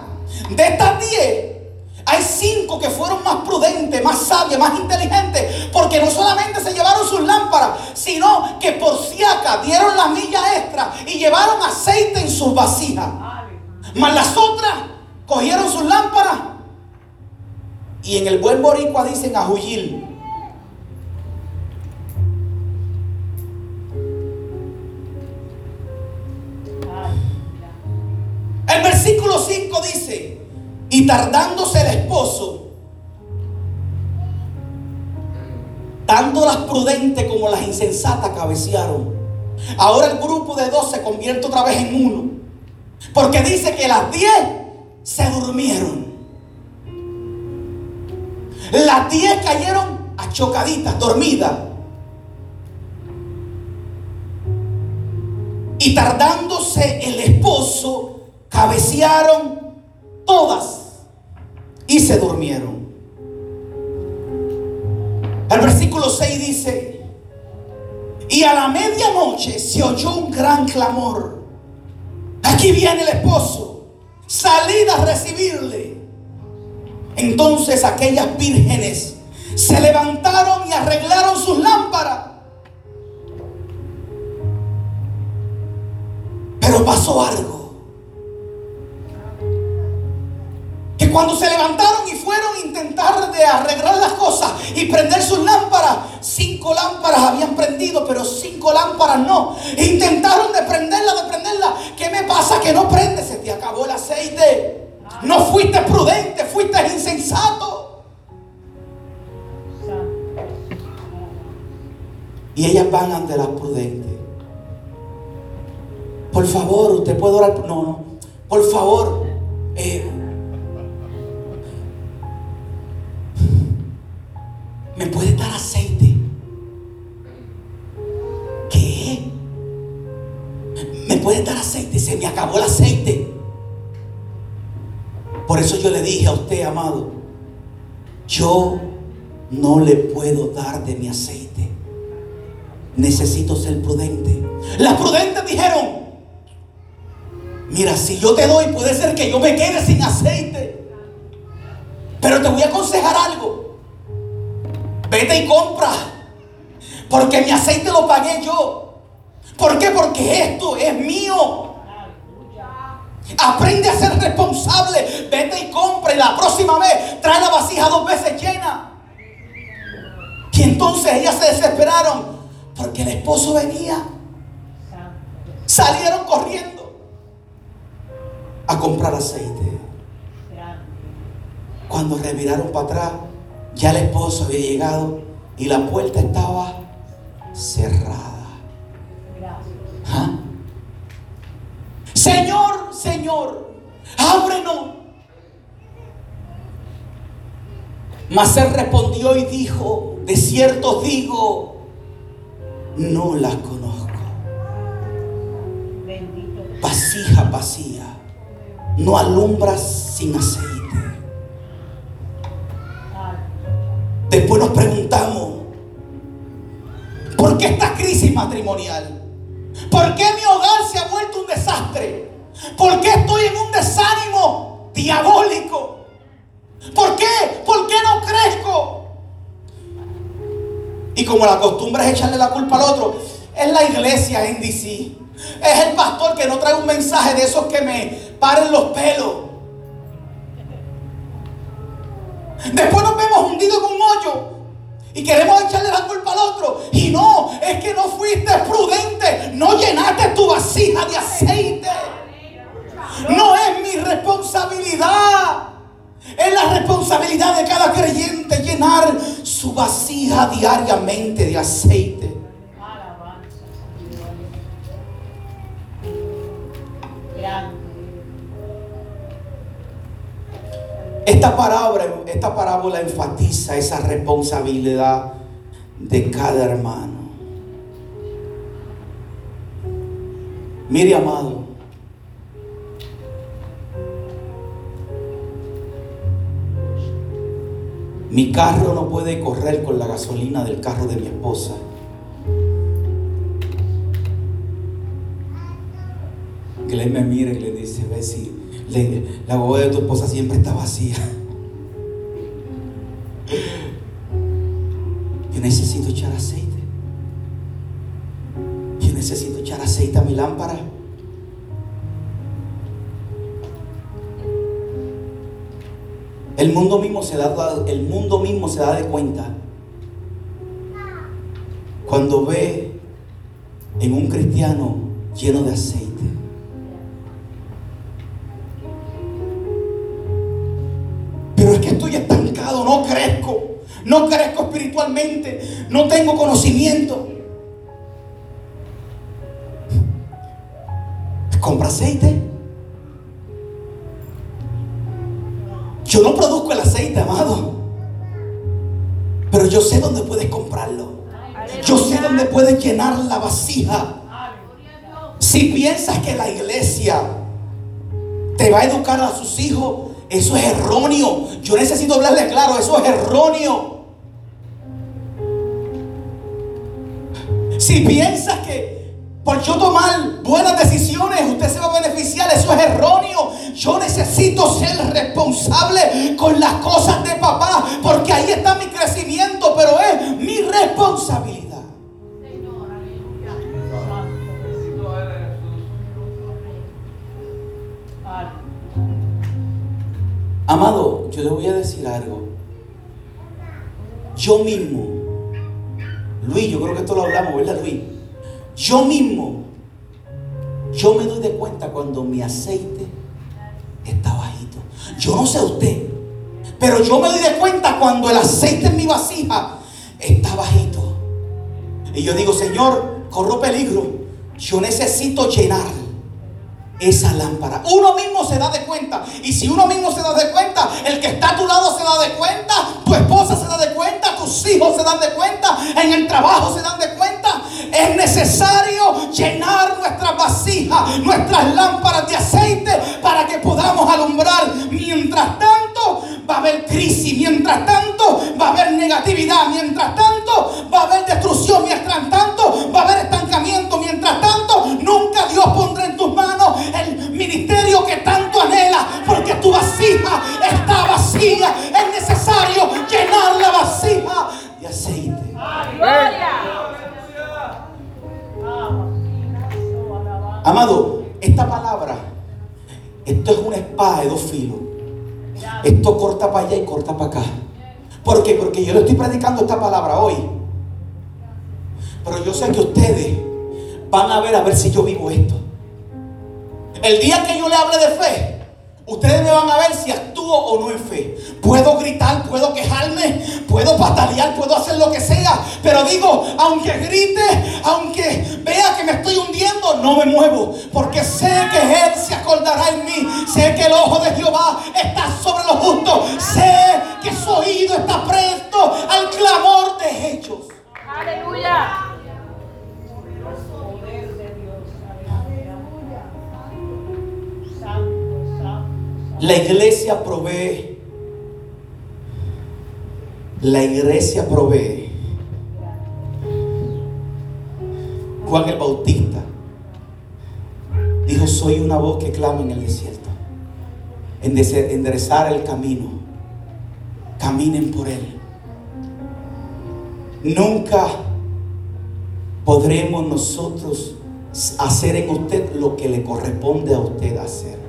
De estas 10, hay cinco que fueron más prudentes, más sabias, más inteligentes, porque no solamente se llevaron sus lámparas, sino que por siaca dieron la milla extra y llevaron aceite en sus vasijas. Mas las otras cogieron sus lámparas y en el buen boricua dicen a huyir. Y tardándose el esposo, tanto las prudentes como las insensatas cabecearon. Ahora el grupo de dos se convierte otra vez en uno. Porque dice que las diez se durmieron. Las diez cayeron achocaditas, dormidas. Y tardándose el esposo, cabecearon todas y se durmieron. El versículo 6 dice, y a la medianoche se oyó un gran clamor. Aquí viene el esposo, salid a recibirle. Entonces aquellas vírgenes se levantaron y arreglaron sus lámparas. Pero pasó algo. Cuando se levantaron y fueron a intentar de arreglar las cosas y prender sus lámparas, cinco lámparas habían prendido, pero cinco lámparas no. Intentaron de prenderla, de prenderla. ¿Qué me pasa que no prende? Se te acabó el aceite. No fuiste prudente, fuiste insensato. Y ellas van ante las prudentes. Por favor, usted puede orar. No, no. Por favor, eh, ¿Me puede dar aceite? ¿Qué? ¿Me puede dar aceite? Se me acabó el aceite. Por eso yo le dije a usted, amado, yo no le puedo dar de mi aceite. Necesito ser prudente. Las prudentes dijeron, mira, si yo te doy, puede ser que yo me quede sin aceite. Pero te voy a aconsejar algo. Vete y compra. Porque mi aceite lo pagué yo. ¿Por qué? Porque esto es mío. Aprende a ser responsable. Vete y compra y la próxima vez trae la vasija dos veces llena. Y entonces ellas se desesperaron porque el esposo venía. Salieron corriendo a comprar aceite. Cuando reviraron para atrás, ya el esposo había llegado y la puerta estaba cerrada. ¿Ah? Señor, Señor, ábrenos. Mas él respondió y dijo, de cierto digo, no las conozco. Vasija vacía, no alumbras sin aceite. Después nos preguntamos, ¿por qué esta crisis matrimonial? ¿Por qué mi hogar se ha vuelto un desastre? ¿Por qué estoy en un desánimo diabólico? ¿Por qué? ¿Por qué no crezco? Y como la costumbre es echarle la culpa al otro, es la iglesia en DC. Es el pastor que no trae un mensaje de esos que me paren los pelos. Después nos vemos hundidos en un hoyo y queremos echarle la culpa al otro. Y no, es que no fuiste prudente. No llenaste tu vasija de aceite. No es mi responsabilidad. Es la responsabilidad de cada creyente llenar su vasija diariamente de aceite. Esta parábola, esta parábola enfatiza esa responsabilidad de cada hermano. Mire, amado, mi carro no puede correr con la gasolina del carro de mi esposa. Glenn me mira y le dice, ve si la boba de tu esposa siempre está vacía. Yo necesito echar aceite. Yo necesito echar aceite a mi lámpara. El mundo mismo se da, el mundo mismo se da de cuenta cuando ve en un cristiano lleno de aceite. No crezco espiritualmente, no tengo conocimiento. Compra aceite. Yo no produzco el aceite, amado. Pero yo sé dónde puedes comprarlo. Yo sé dónde puedes llenar la vasija. Si piensas que la iglesia te va a educar a sus hijos, eso es erróneo. Yo necesito hablarle claro, eso es erróneo. Si piensas que por yo tomar buenas decisiones, usted se va a beneficiar. Eso es erróneo. Yo necesito ser responsable con las cosas de papá, porque ahí está mi crecimiento, pero es mi responsabilidad. Amado, yo le voy a decir algo. Yo mismo, Luis, yo creo que esto lo hablamos, ¿verdad, Luis? Yo mismo, yo me doy de cuenta cuando mi aceite está bajito. Yo no sé usted, pero yo me doy de cuenta cuando el aceite en mi vasija está bajito. Y yo digo, Señor, corro peligro. Yo necesito llenar esa lámpara. Uno mismo se da de cuenta. Y si uno mismo se da de cuenta, el que está a tu lado se da de cuenta, tu esposa se da de cuenta, tus hijos se dan de cuenta, en el trabajo se dan de cuenta. Es necesario llenar nuestras vasijas, nuestras lámparas de aceite para que podamos alumbrar. Mientras tanto, va a haber crisis. Mientras tanto, va a haber negatividad. Mientras tanto, va a haber destrucción. Mientras tanto, va a haber estancamiento. Mientras tanto, nunca Dios pondrá en el ministerio que tanto anhela. Porque tu vasija está vacía. Es necesario llenar la vasija de aceite. Amado, esta palabra, esto es una espada de dos filos. Esto corta para allá y corta para acá. ¿Por qué? Porque yo le estoy predicando esta palabra hoy. Pero yo sé que ustedes van a ver a ver si yo vivo esto. El día que yo le hable de fe, ustedes me van a ver si actúo o no en fe. Puedo gritar, puedo quejarme, puedo patalear, puedo hacer lo que sea. Pero digo, aunque grite, aunque vea que me estoy hundiendo, no me muevo. Porque sé que Él se acordará en mí. Sé que el ojo de Jehová está sobre los justos. Sé que su oído está presto al clamor de ellos. Aleluya. La iglesia provee. La iglesia provee. Juan el Bautista dijo, soy una voz que clama en el desierto. Endece- Enderezar el camino. Caminen por él. Nunca podremos nosotros hacer en usted lo que le corresponde a usted hacer.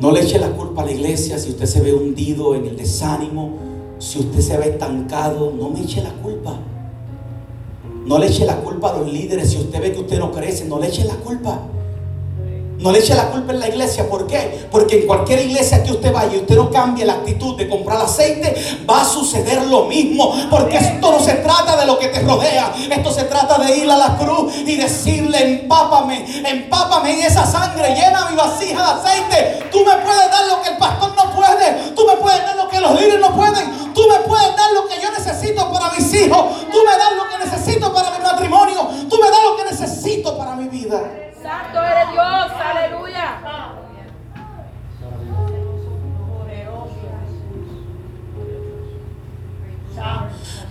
No le eche la culpa a la iglesia si usted se ve hundido en el desánimo, si usted se ve estancado, no me eche la culpa. No le eche la culpa a los líderes si usted ve que usted no crece, no le eche la culpa. No le eche la culpa en la iglesia, ¿por qué? Porque en cualquier iglesia que usted vaya y usted no cambie la actitud de comprar aceite, va a suceder lo mismo. Porque esto no se trata de lo que te rodea, esto se trata de ir a la cruz y decirle, empápame, empápame en esa sangre, llena mi vasija de aceite. Tú me puedes dar lo que el pastor no puede, tú me puedes dar lo que los líderes no pueden, tú me puedes dar lo que yo necesito para mis hijos, tú me das lo que necesito para mi matrimonio, tú me das lo que necesito para mi vida. Santo eres Dios. Aleluya.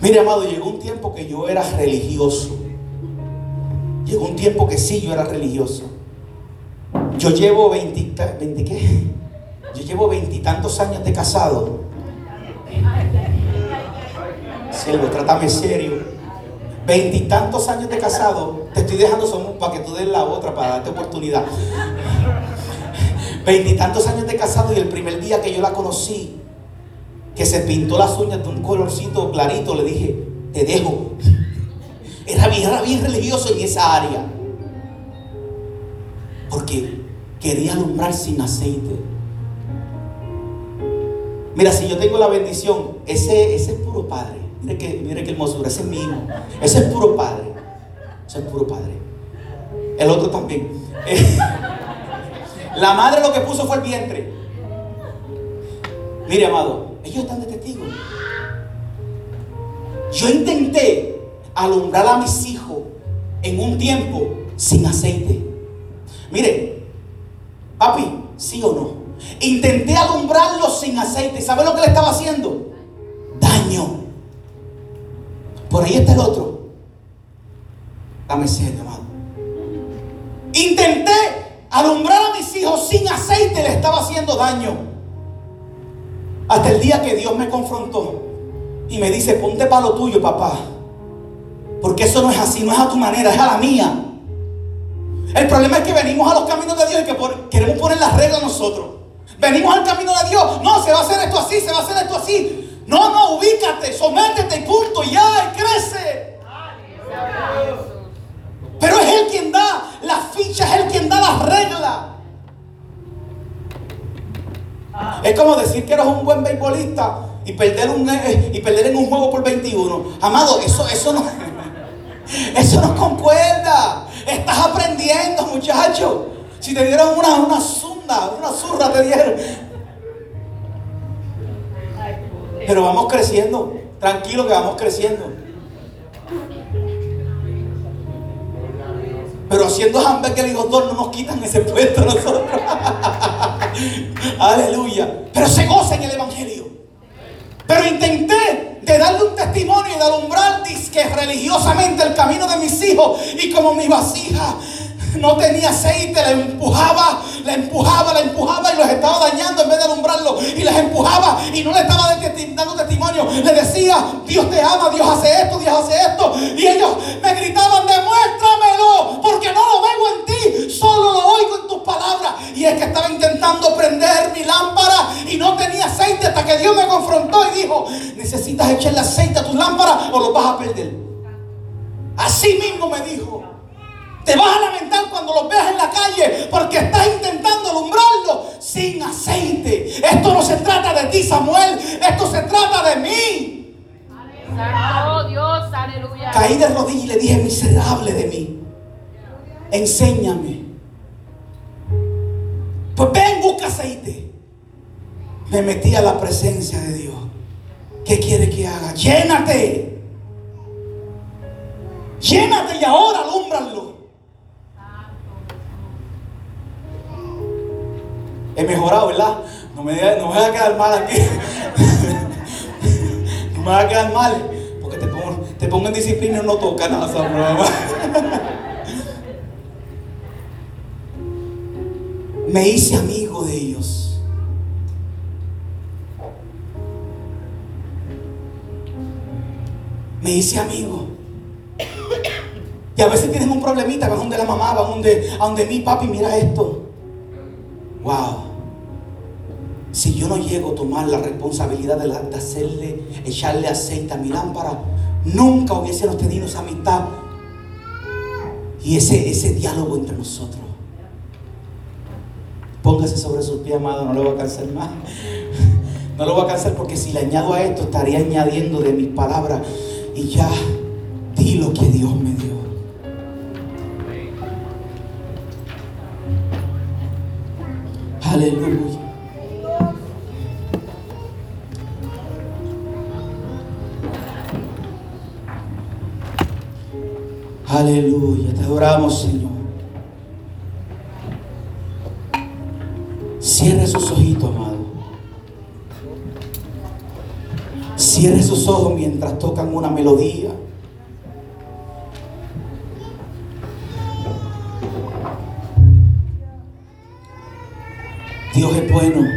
Mire, amado, llegó un tiempo que yo era religioso. Llegó un tiempo que sí, yo era religioso. Yo llevo 20, 20 ¿qué? Yo llevo veintitantos años de casado. Siervo, trátame serio. Veintitantos años de casado. Te estoy dejando somos para que tú des la otra, para darte oportunidad. Veintitantos años de casado y el primer día que yo la conocí, que se pintó las uñas de un colorcito clarito, le dije, te dejo. Era bien, bien religioso en esa área. Porque quería alumbrar sin aceite. Mira, si yo tengo la bendición, ese, ese es puro padre. Mire que, mire qué hermosura, ese es mi hijo. Ese es puro padre. Ese es puro padre. El otro también. La madre lo que puso fue el vientre. Mire, amado, ellos están de testigos. Yo intenté alumbrar a mis hijos en un tiempo sin aceite. Mire, papi, sí o no. Intenté alumbrarlos sin aceite. ¿Sabe lo que le estaba haciendo? Daño. Por ahí está el otro. Dame serio, amado. Intenté alumbrar a mis hijos sin aceite, le estaba haciendo daño. Hasta el día que Dios me confrontó y me dice, ponte para lo tuyo, papá. Porque eso no es así, no es a tu manera, es a la mía. El problema es que venimos a los caminos de Dios y que por- queremos poner las reglas nosotros. Venimos al camino de Dios. No, se va a hacer esto así, se va a hacer esto así. No, no, ubícate, sométete y punto, ya, y crece. Pero es Él quien da las fichas, es Él quien da las reglas. Es como decir que eres un buen beisbolista y perder, un, eh, y perder en un juego por 21. Amado, eso, eso no, eso no concuerda. Estás aprendiendo, muchacho. Si te dieron una, una zunda, una zurra te dieron. Pero vamos creciendo. tranquilo que vamos creciendo. Pero haciendo hamburger y hot dog no nos quitan ese puesto nosotros. Aleluya. Pero se goza en el Evangelio. Pero intenté de darle un testimonio y de alumbrar disque religiosamente el camino de mis hijos. Y como mi vasija no tenía aceite, la empujaba, la empujaba, la empujaba y los estaba dañando en vez de alumbrarlo. Y les empujaba y no le estaba dando testimonio. Le decía, Dios te ama, Dios hace esto, Dios hace esto. Y ellos me gritaban, demuéstramelo, porque no lo veo en ti, solo lo oigo en tus palabras. Y es que estaba intentando prender mi lámpara y no tenía aceite hasta que Dios me confrontó y dijo, necesitas echarle aceite a tus lámparas o los vas a perder. Así mismo me dijo. Te vas a lamentar cuando los veas en la calle porque estás intentando alumbrarlo sin aceite. Esto no se trata de ti, Samuel. Esto se trata de mí. Santo Dios, aleluya. Caí de rodillas y le dije, miserable de mí. Enséñame. Pues ven, busca aceite. Me metí a la presencia de Dios. ¿Qué quiere que haga? Llénate. Llénate y ahora alúmbralo. He mejorado, ¿verdad? No me, no me voy a quedar mal aquí. no me va a quedar mal. Porque te pongo, te pongo en disciplina y no toca nada, ¿sabes? Me hice amigo de ellos. Me hice amigo. Y a veces tienen un problemita, van donde la mamá, van donde, a donde mi papi, mira esto. Wow. Si yo no llego a tomar la responsabilidad de, hacerle, echarle aceite a mi lámpara, nunca hubiésemos tenido esa amistad y ese, ese diálogo entre nosotros. Póngase sobre sus pies, amado, no lo voy a cansar más. No lo voy a cansar porque si le añado a esto, estaría añadiendo de mis palabras y ya di lo que Dios me Aleluya. Aleluya, te adoramos Señor. Cierre sus ojitos, amado. Cierre sus ojos mientras tocan una melodía. Dios es bueno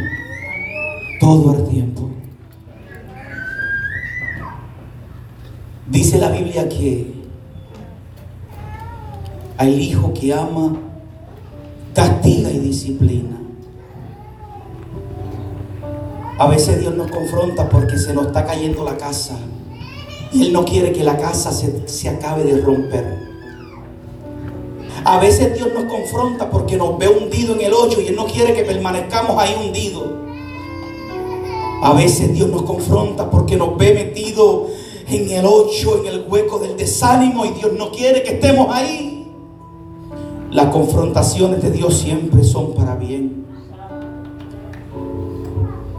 todo el tiempo. Dice la Biblia que al hijo que ama, castiga y disciplina. A veces Dios nos confronta porque se nos está cayendo la casa y Él no quiere que la casa se, se acabe de romper. A veces Dios nos confronta porque nos ve hundido en el hoyo y Él no quiere que permanezcamos ahí hundidos. A veces Dios nos confronta porque nos ve metido en el hoyo, en el hueco del desánimo y Dios no quiere que estemos ahí. Las confrontaciones de Dios siempre son para bien.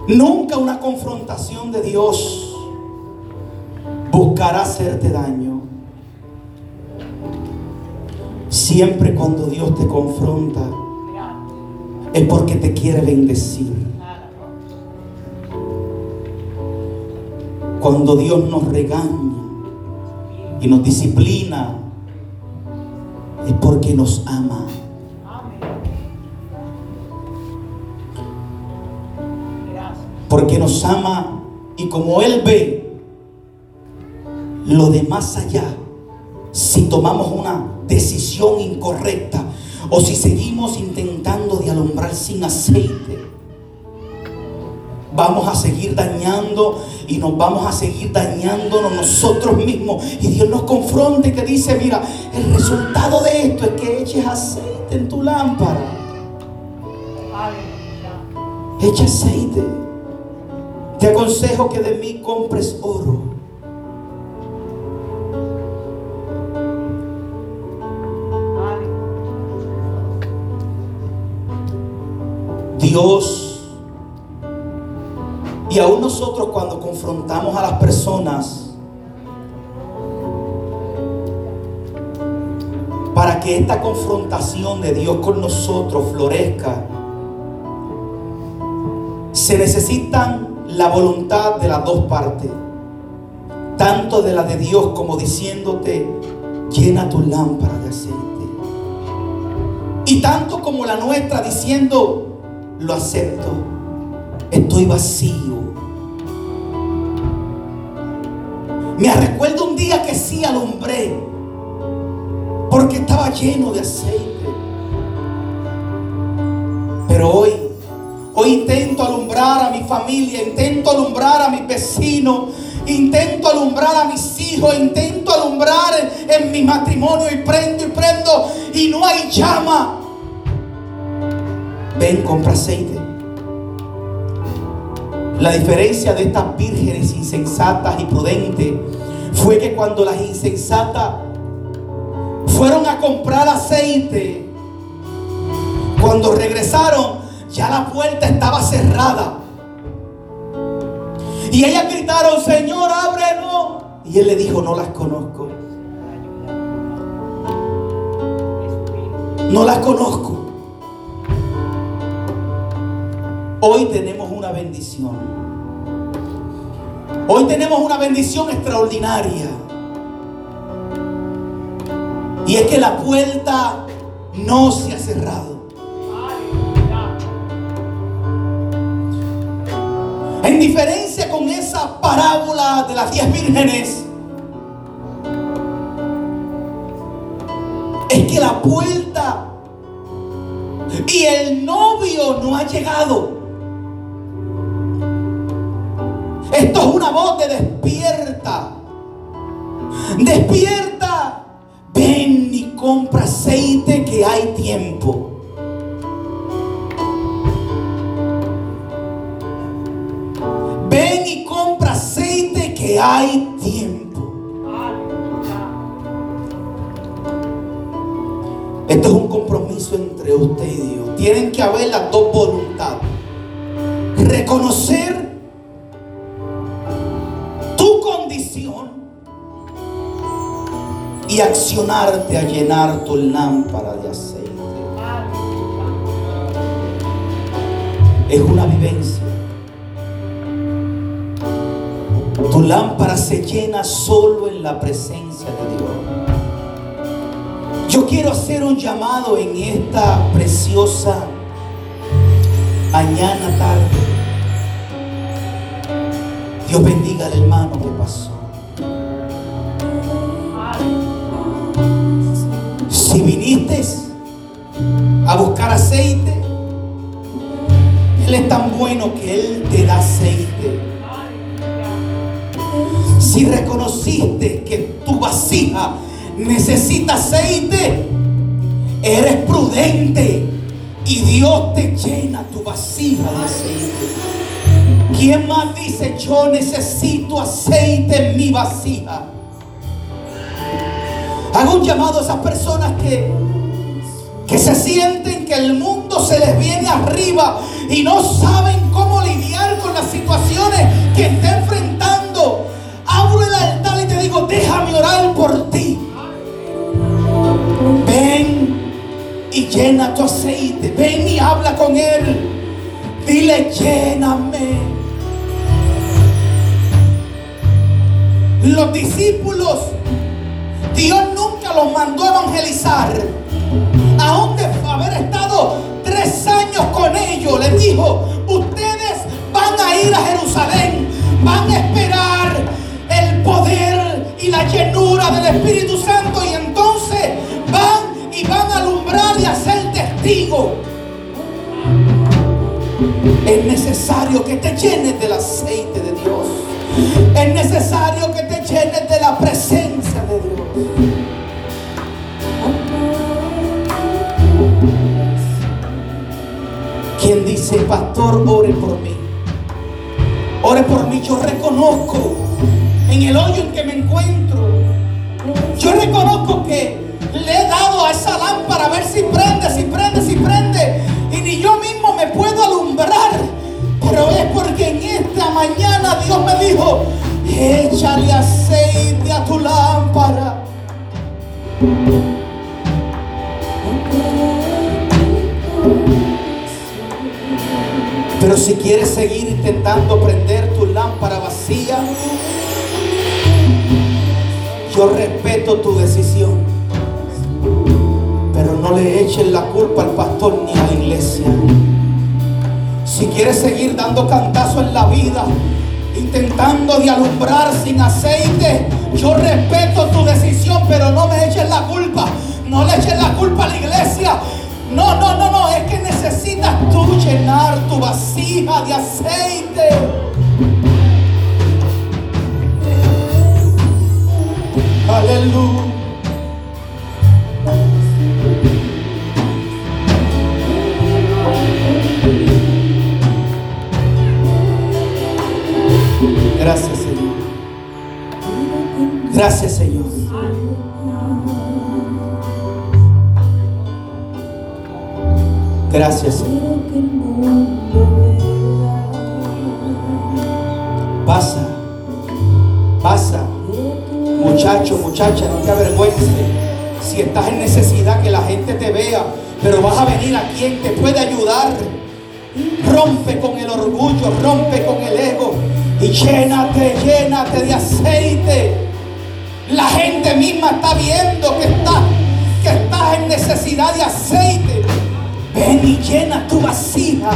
Nunca una confrontación de Dios buscará hacerte daño. Siempre cuando Dios te confronta es porque te quiere bendecir. Cuando Dios nos regaña y nos disciplina es porque nos ama. Porque nos ama y como Él ve lo de más allá, si tomamos una decisión incorrecta o si seguimos intentando de alumbrar sin aceite, vamos a seguir dañando y nos vamos a seguir dañándonos nosotros mismos. Y Dios nos confronta y te dice, mira, el resultado de esto es que eches aceite en tu lámpara. Echa aceite. Te aconsejo que de mí compres oro Dios Y aún nosotros cuando confrontamos a las personas para que esta confrontación de Dios con nosotros florezca, se necesitan la voluntad de las dos partes, tanto de la de Dios como diciéndote, llena tu lámpara de aceite. Y tanto como la nuestra diciendo, lo acepto, estoy vacío. Me recuerdo un día que sí alumbré, porque estaba lleno de aceite. Pero hoy Hoy intento alumbrar a mi familia, intento alumbrar a mis vecinos, intento alumbrar a mis hijos, intento alumbrar en, mi matrimonio y prendo y prendo y no hay llama. Ven, compra aceite. La diferencia de estas vírgenes insensatas y prudentes fue que cuando las insensatas fueron a comprar aceite, cuando regresaron, ya la puerta estaba cerrada. Y ellas gritaron, Señor, ábrenos. Y él le dijo, no las conozco. No las conozco. Hoy tenemos una bendición. Hoy tenemos una bendición extraordinaria. Y es que la puerta no se ha cerrado. En diferencia con esa parábola de las diez vírgenes, es que la puerta y el novio no ha llegado. Esto es una voz de despierta. Despierta. Ven y compra aceite que hay tiempo. hay tiempo. Esto es un compromiso entre usted y Dios. Tienen que haber las dos voluntades. Reconocer y accionarte a llenar tu lámpara de aceite. Es una vivencia. Tu lámpara se llena solo en la presencia de Dios. Yo quiero hacer un llamado en esta preciosa mañana tarde. Dios bendiga al hermano que pasó. Si viniste a buscar aceite, Él es tan bueno que Él te da aceite. Si reconociste que tu vasija necesita aceite, eres prudente y Dios te llena tu vasija de aceite. ¿Quién más dice yo necesito aceite en mi vasija? Hago un llamado a esas personas que, que se sienten que el mundo se les viene arriba y no saben cómo lidiar con las situaciones que está enfrentando abro el altar y te digo, déjame orar por ti. Ven y llena tu aceite. Ven y habla con Él. Dile, lléname. Los discípulos, Dios los mandó a evangelizar. Aún de haber estado tres años con ellos, les dijo, ustedes van a ir a Jerusalén, van a esperar poder y la llenura del Espíritu Santo y entonces van y van a alumbrar y a ser testigos. Es necesario que te llenes del aceite de Dios. Es necesario que te llenes de la presencia de Dios. Quien dice, pastor, ore por mí. Ore por mí, yo reconozco en el hoyo en que me encuentro. Yo reconozco que le he dado a esa lámpara a ver si prende, si prende, si prende. Y ni yo mismo me puedo alumbrar. Pero es porque en esta mañana Échale aceite a tu lámpara. Pero si quieres seguir intentando prender tu lámpara vacía, yo respeto tu decisión. Pero no le eches la culpa al pastor ni a la iglesia. Si quieres seguir dando cantazo en la vida, intentando de alumbrar sin aceite, yo respeto tu decisión, pero no me eches la culpa. No le eches la culpa a la iglesia. No, no, no, no, es que necesitas tú llenar tu vasija de aceite. Aleluya. Gracias, Señor. Gracias, Señor. Gracias, Señor. Pasa, pasa. Muchacho, muchacha, no te avergüences. Si estás en necesidad, que la gente te vea. Pero vas a venir a quien te puede ayudar. Rompe con el orgullo, rompe con el ego. Y llénate, llénate de aceite. La gente misma está viendo que estás, que estás en necesidad de aceite. Ven y llena tu vasija.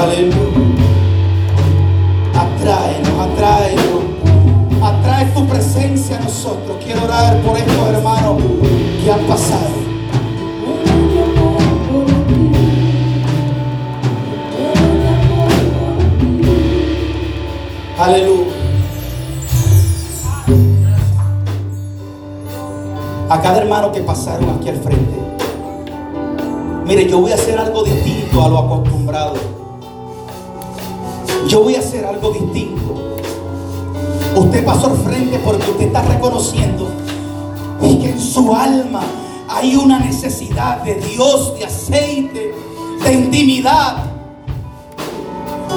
Aleluya. Atráenos, atráenos. Atrae tu presencia a nosotros. Quiero orar por estos hermanos que han pasado. Aleluya. A cada hermano que pasaron aquí al frente. Mire, yo voy a hacer algo distinto a lo acostumbrado. Yo voy a hacer algo distinto. Usted pasó al frente porque usted está reconociendo que en su alma hay una necesidad de Dios, de aceite, de intimidad.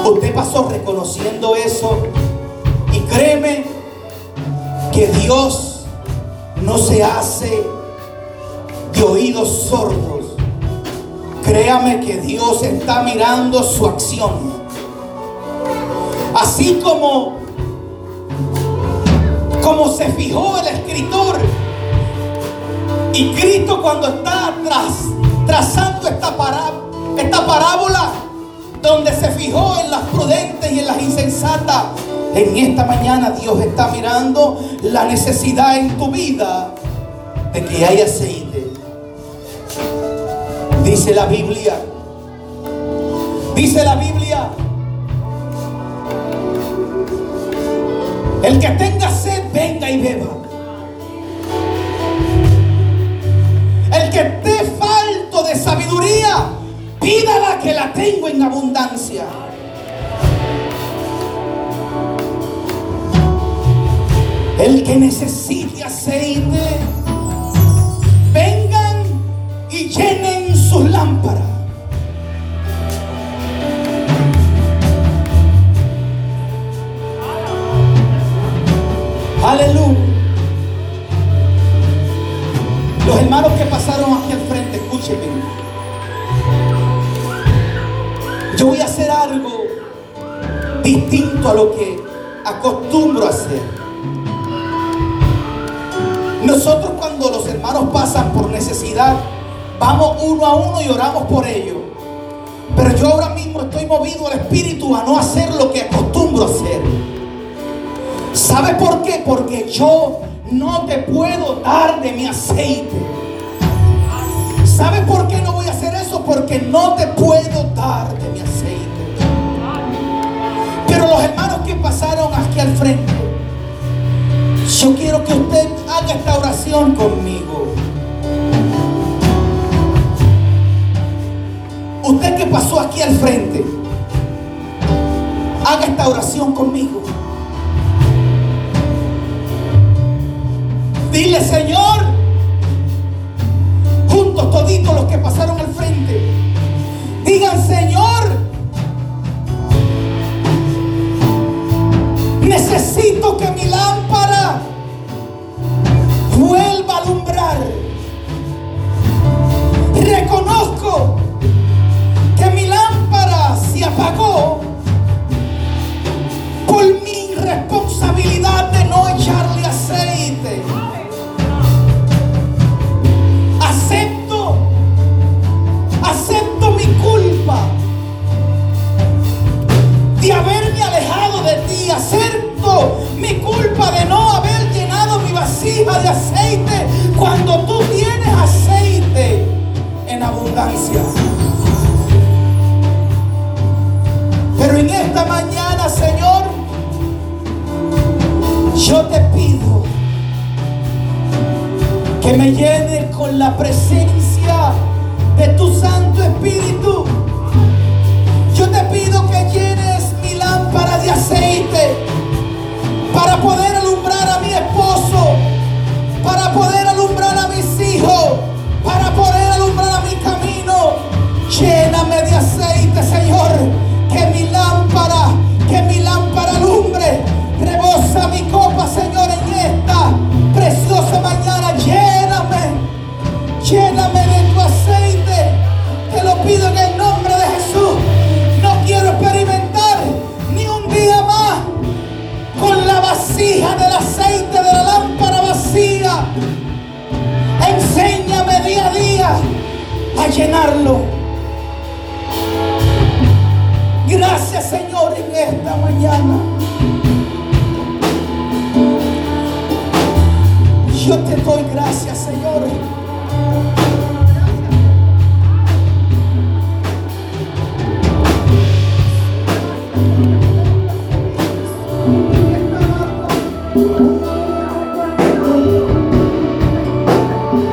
Usted pasó reconociendo eso y créeme que Dios no se hace de oídos sordos. Créame que Dios está mirando su acción. Así como como se fijó el escritor y Cristo cuando está tras, trazando esta, pará, esta parábola donde se fijó en las prudentes y en las insensatas. En esta mañana Dios está mirando la necesidad en tu vida de que haya aceite. Dice la Biblia. Dice la Biblia. El que tenga sed, venga y beba. El que esté falto de sabiduría, pídala que la tengo en abundancia. El que necesite aceite, vengan y llenen sus lámparas. Aleluya. Los hermanos que pasaron aquí al frente, escúchenme. Yo voy a hacer algo distinto a lo que acostumbro a hacer. Nosotros cuando los hermanos pasan por necesidad, vamos uno a uno y oramos por ellos. Pero yo ahora mismo estoy movido al espíritu a no hacer lo que acostumbro hacer. ¿Sabe por qué? Porque yo no te puedo dar de mi aceite. ¿Sabe por qué no voy a hacer eso? Porque no te puedo dar de mi aceite. Pero los hermanos que pasaron aquí al frente, yo quiero que usted haga esta oración conmigo. Usted que pasó aquí al frente, haga esta oración conmigo. Dile, Señor,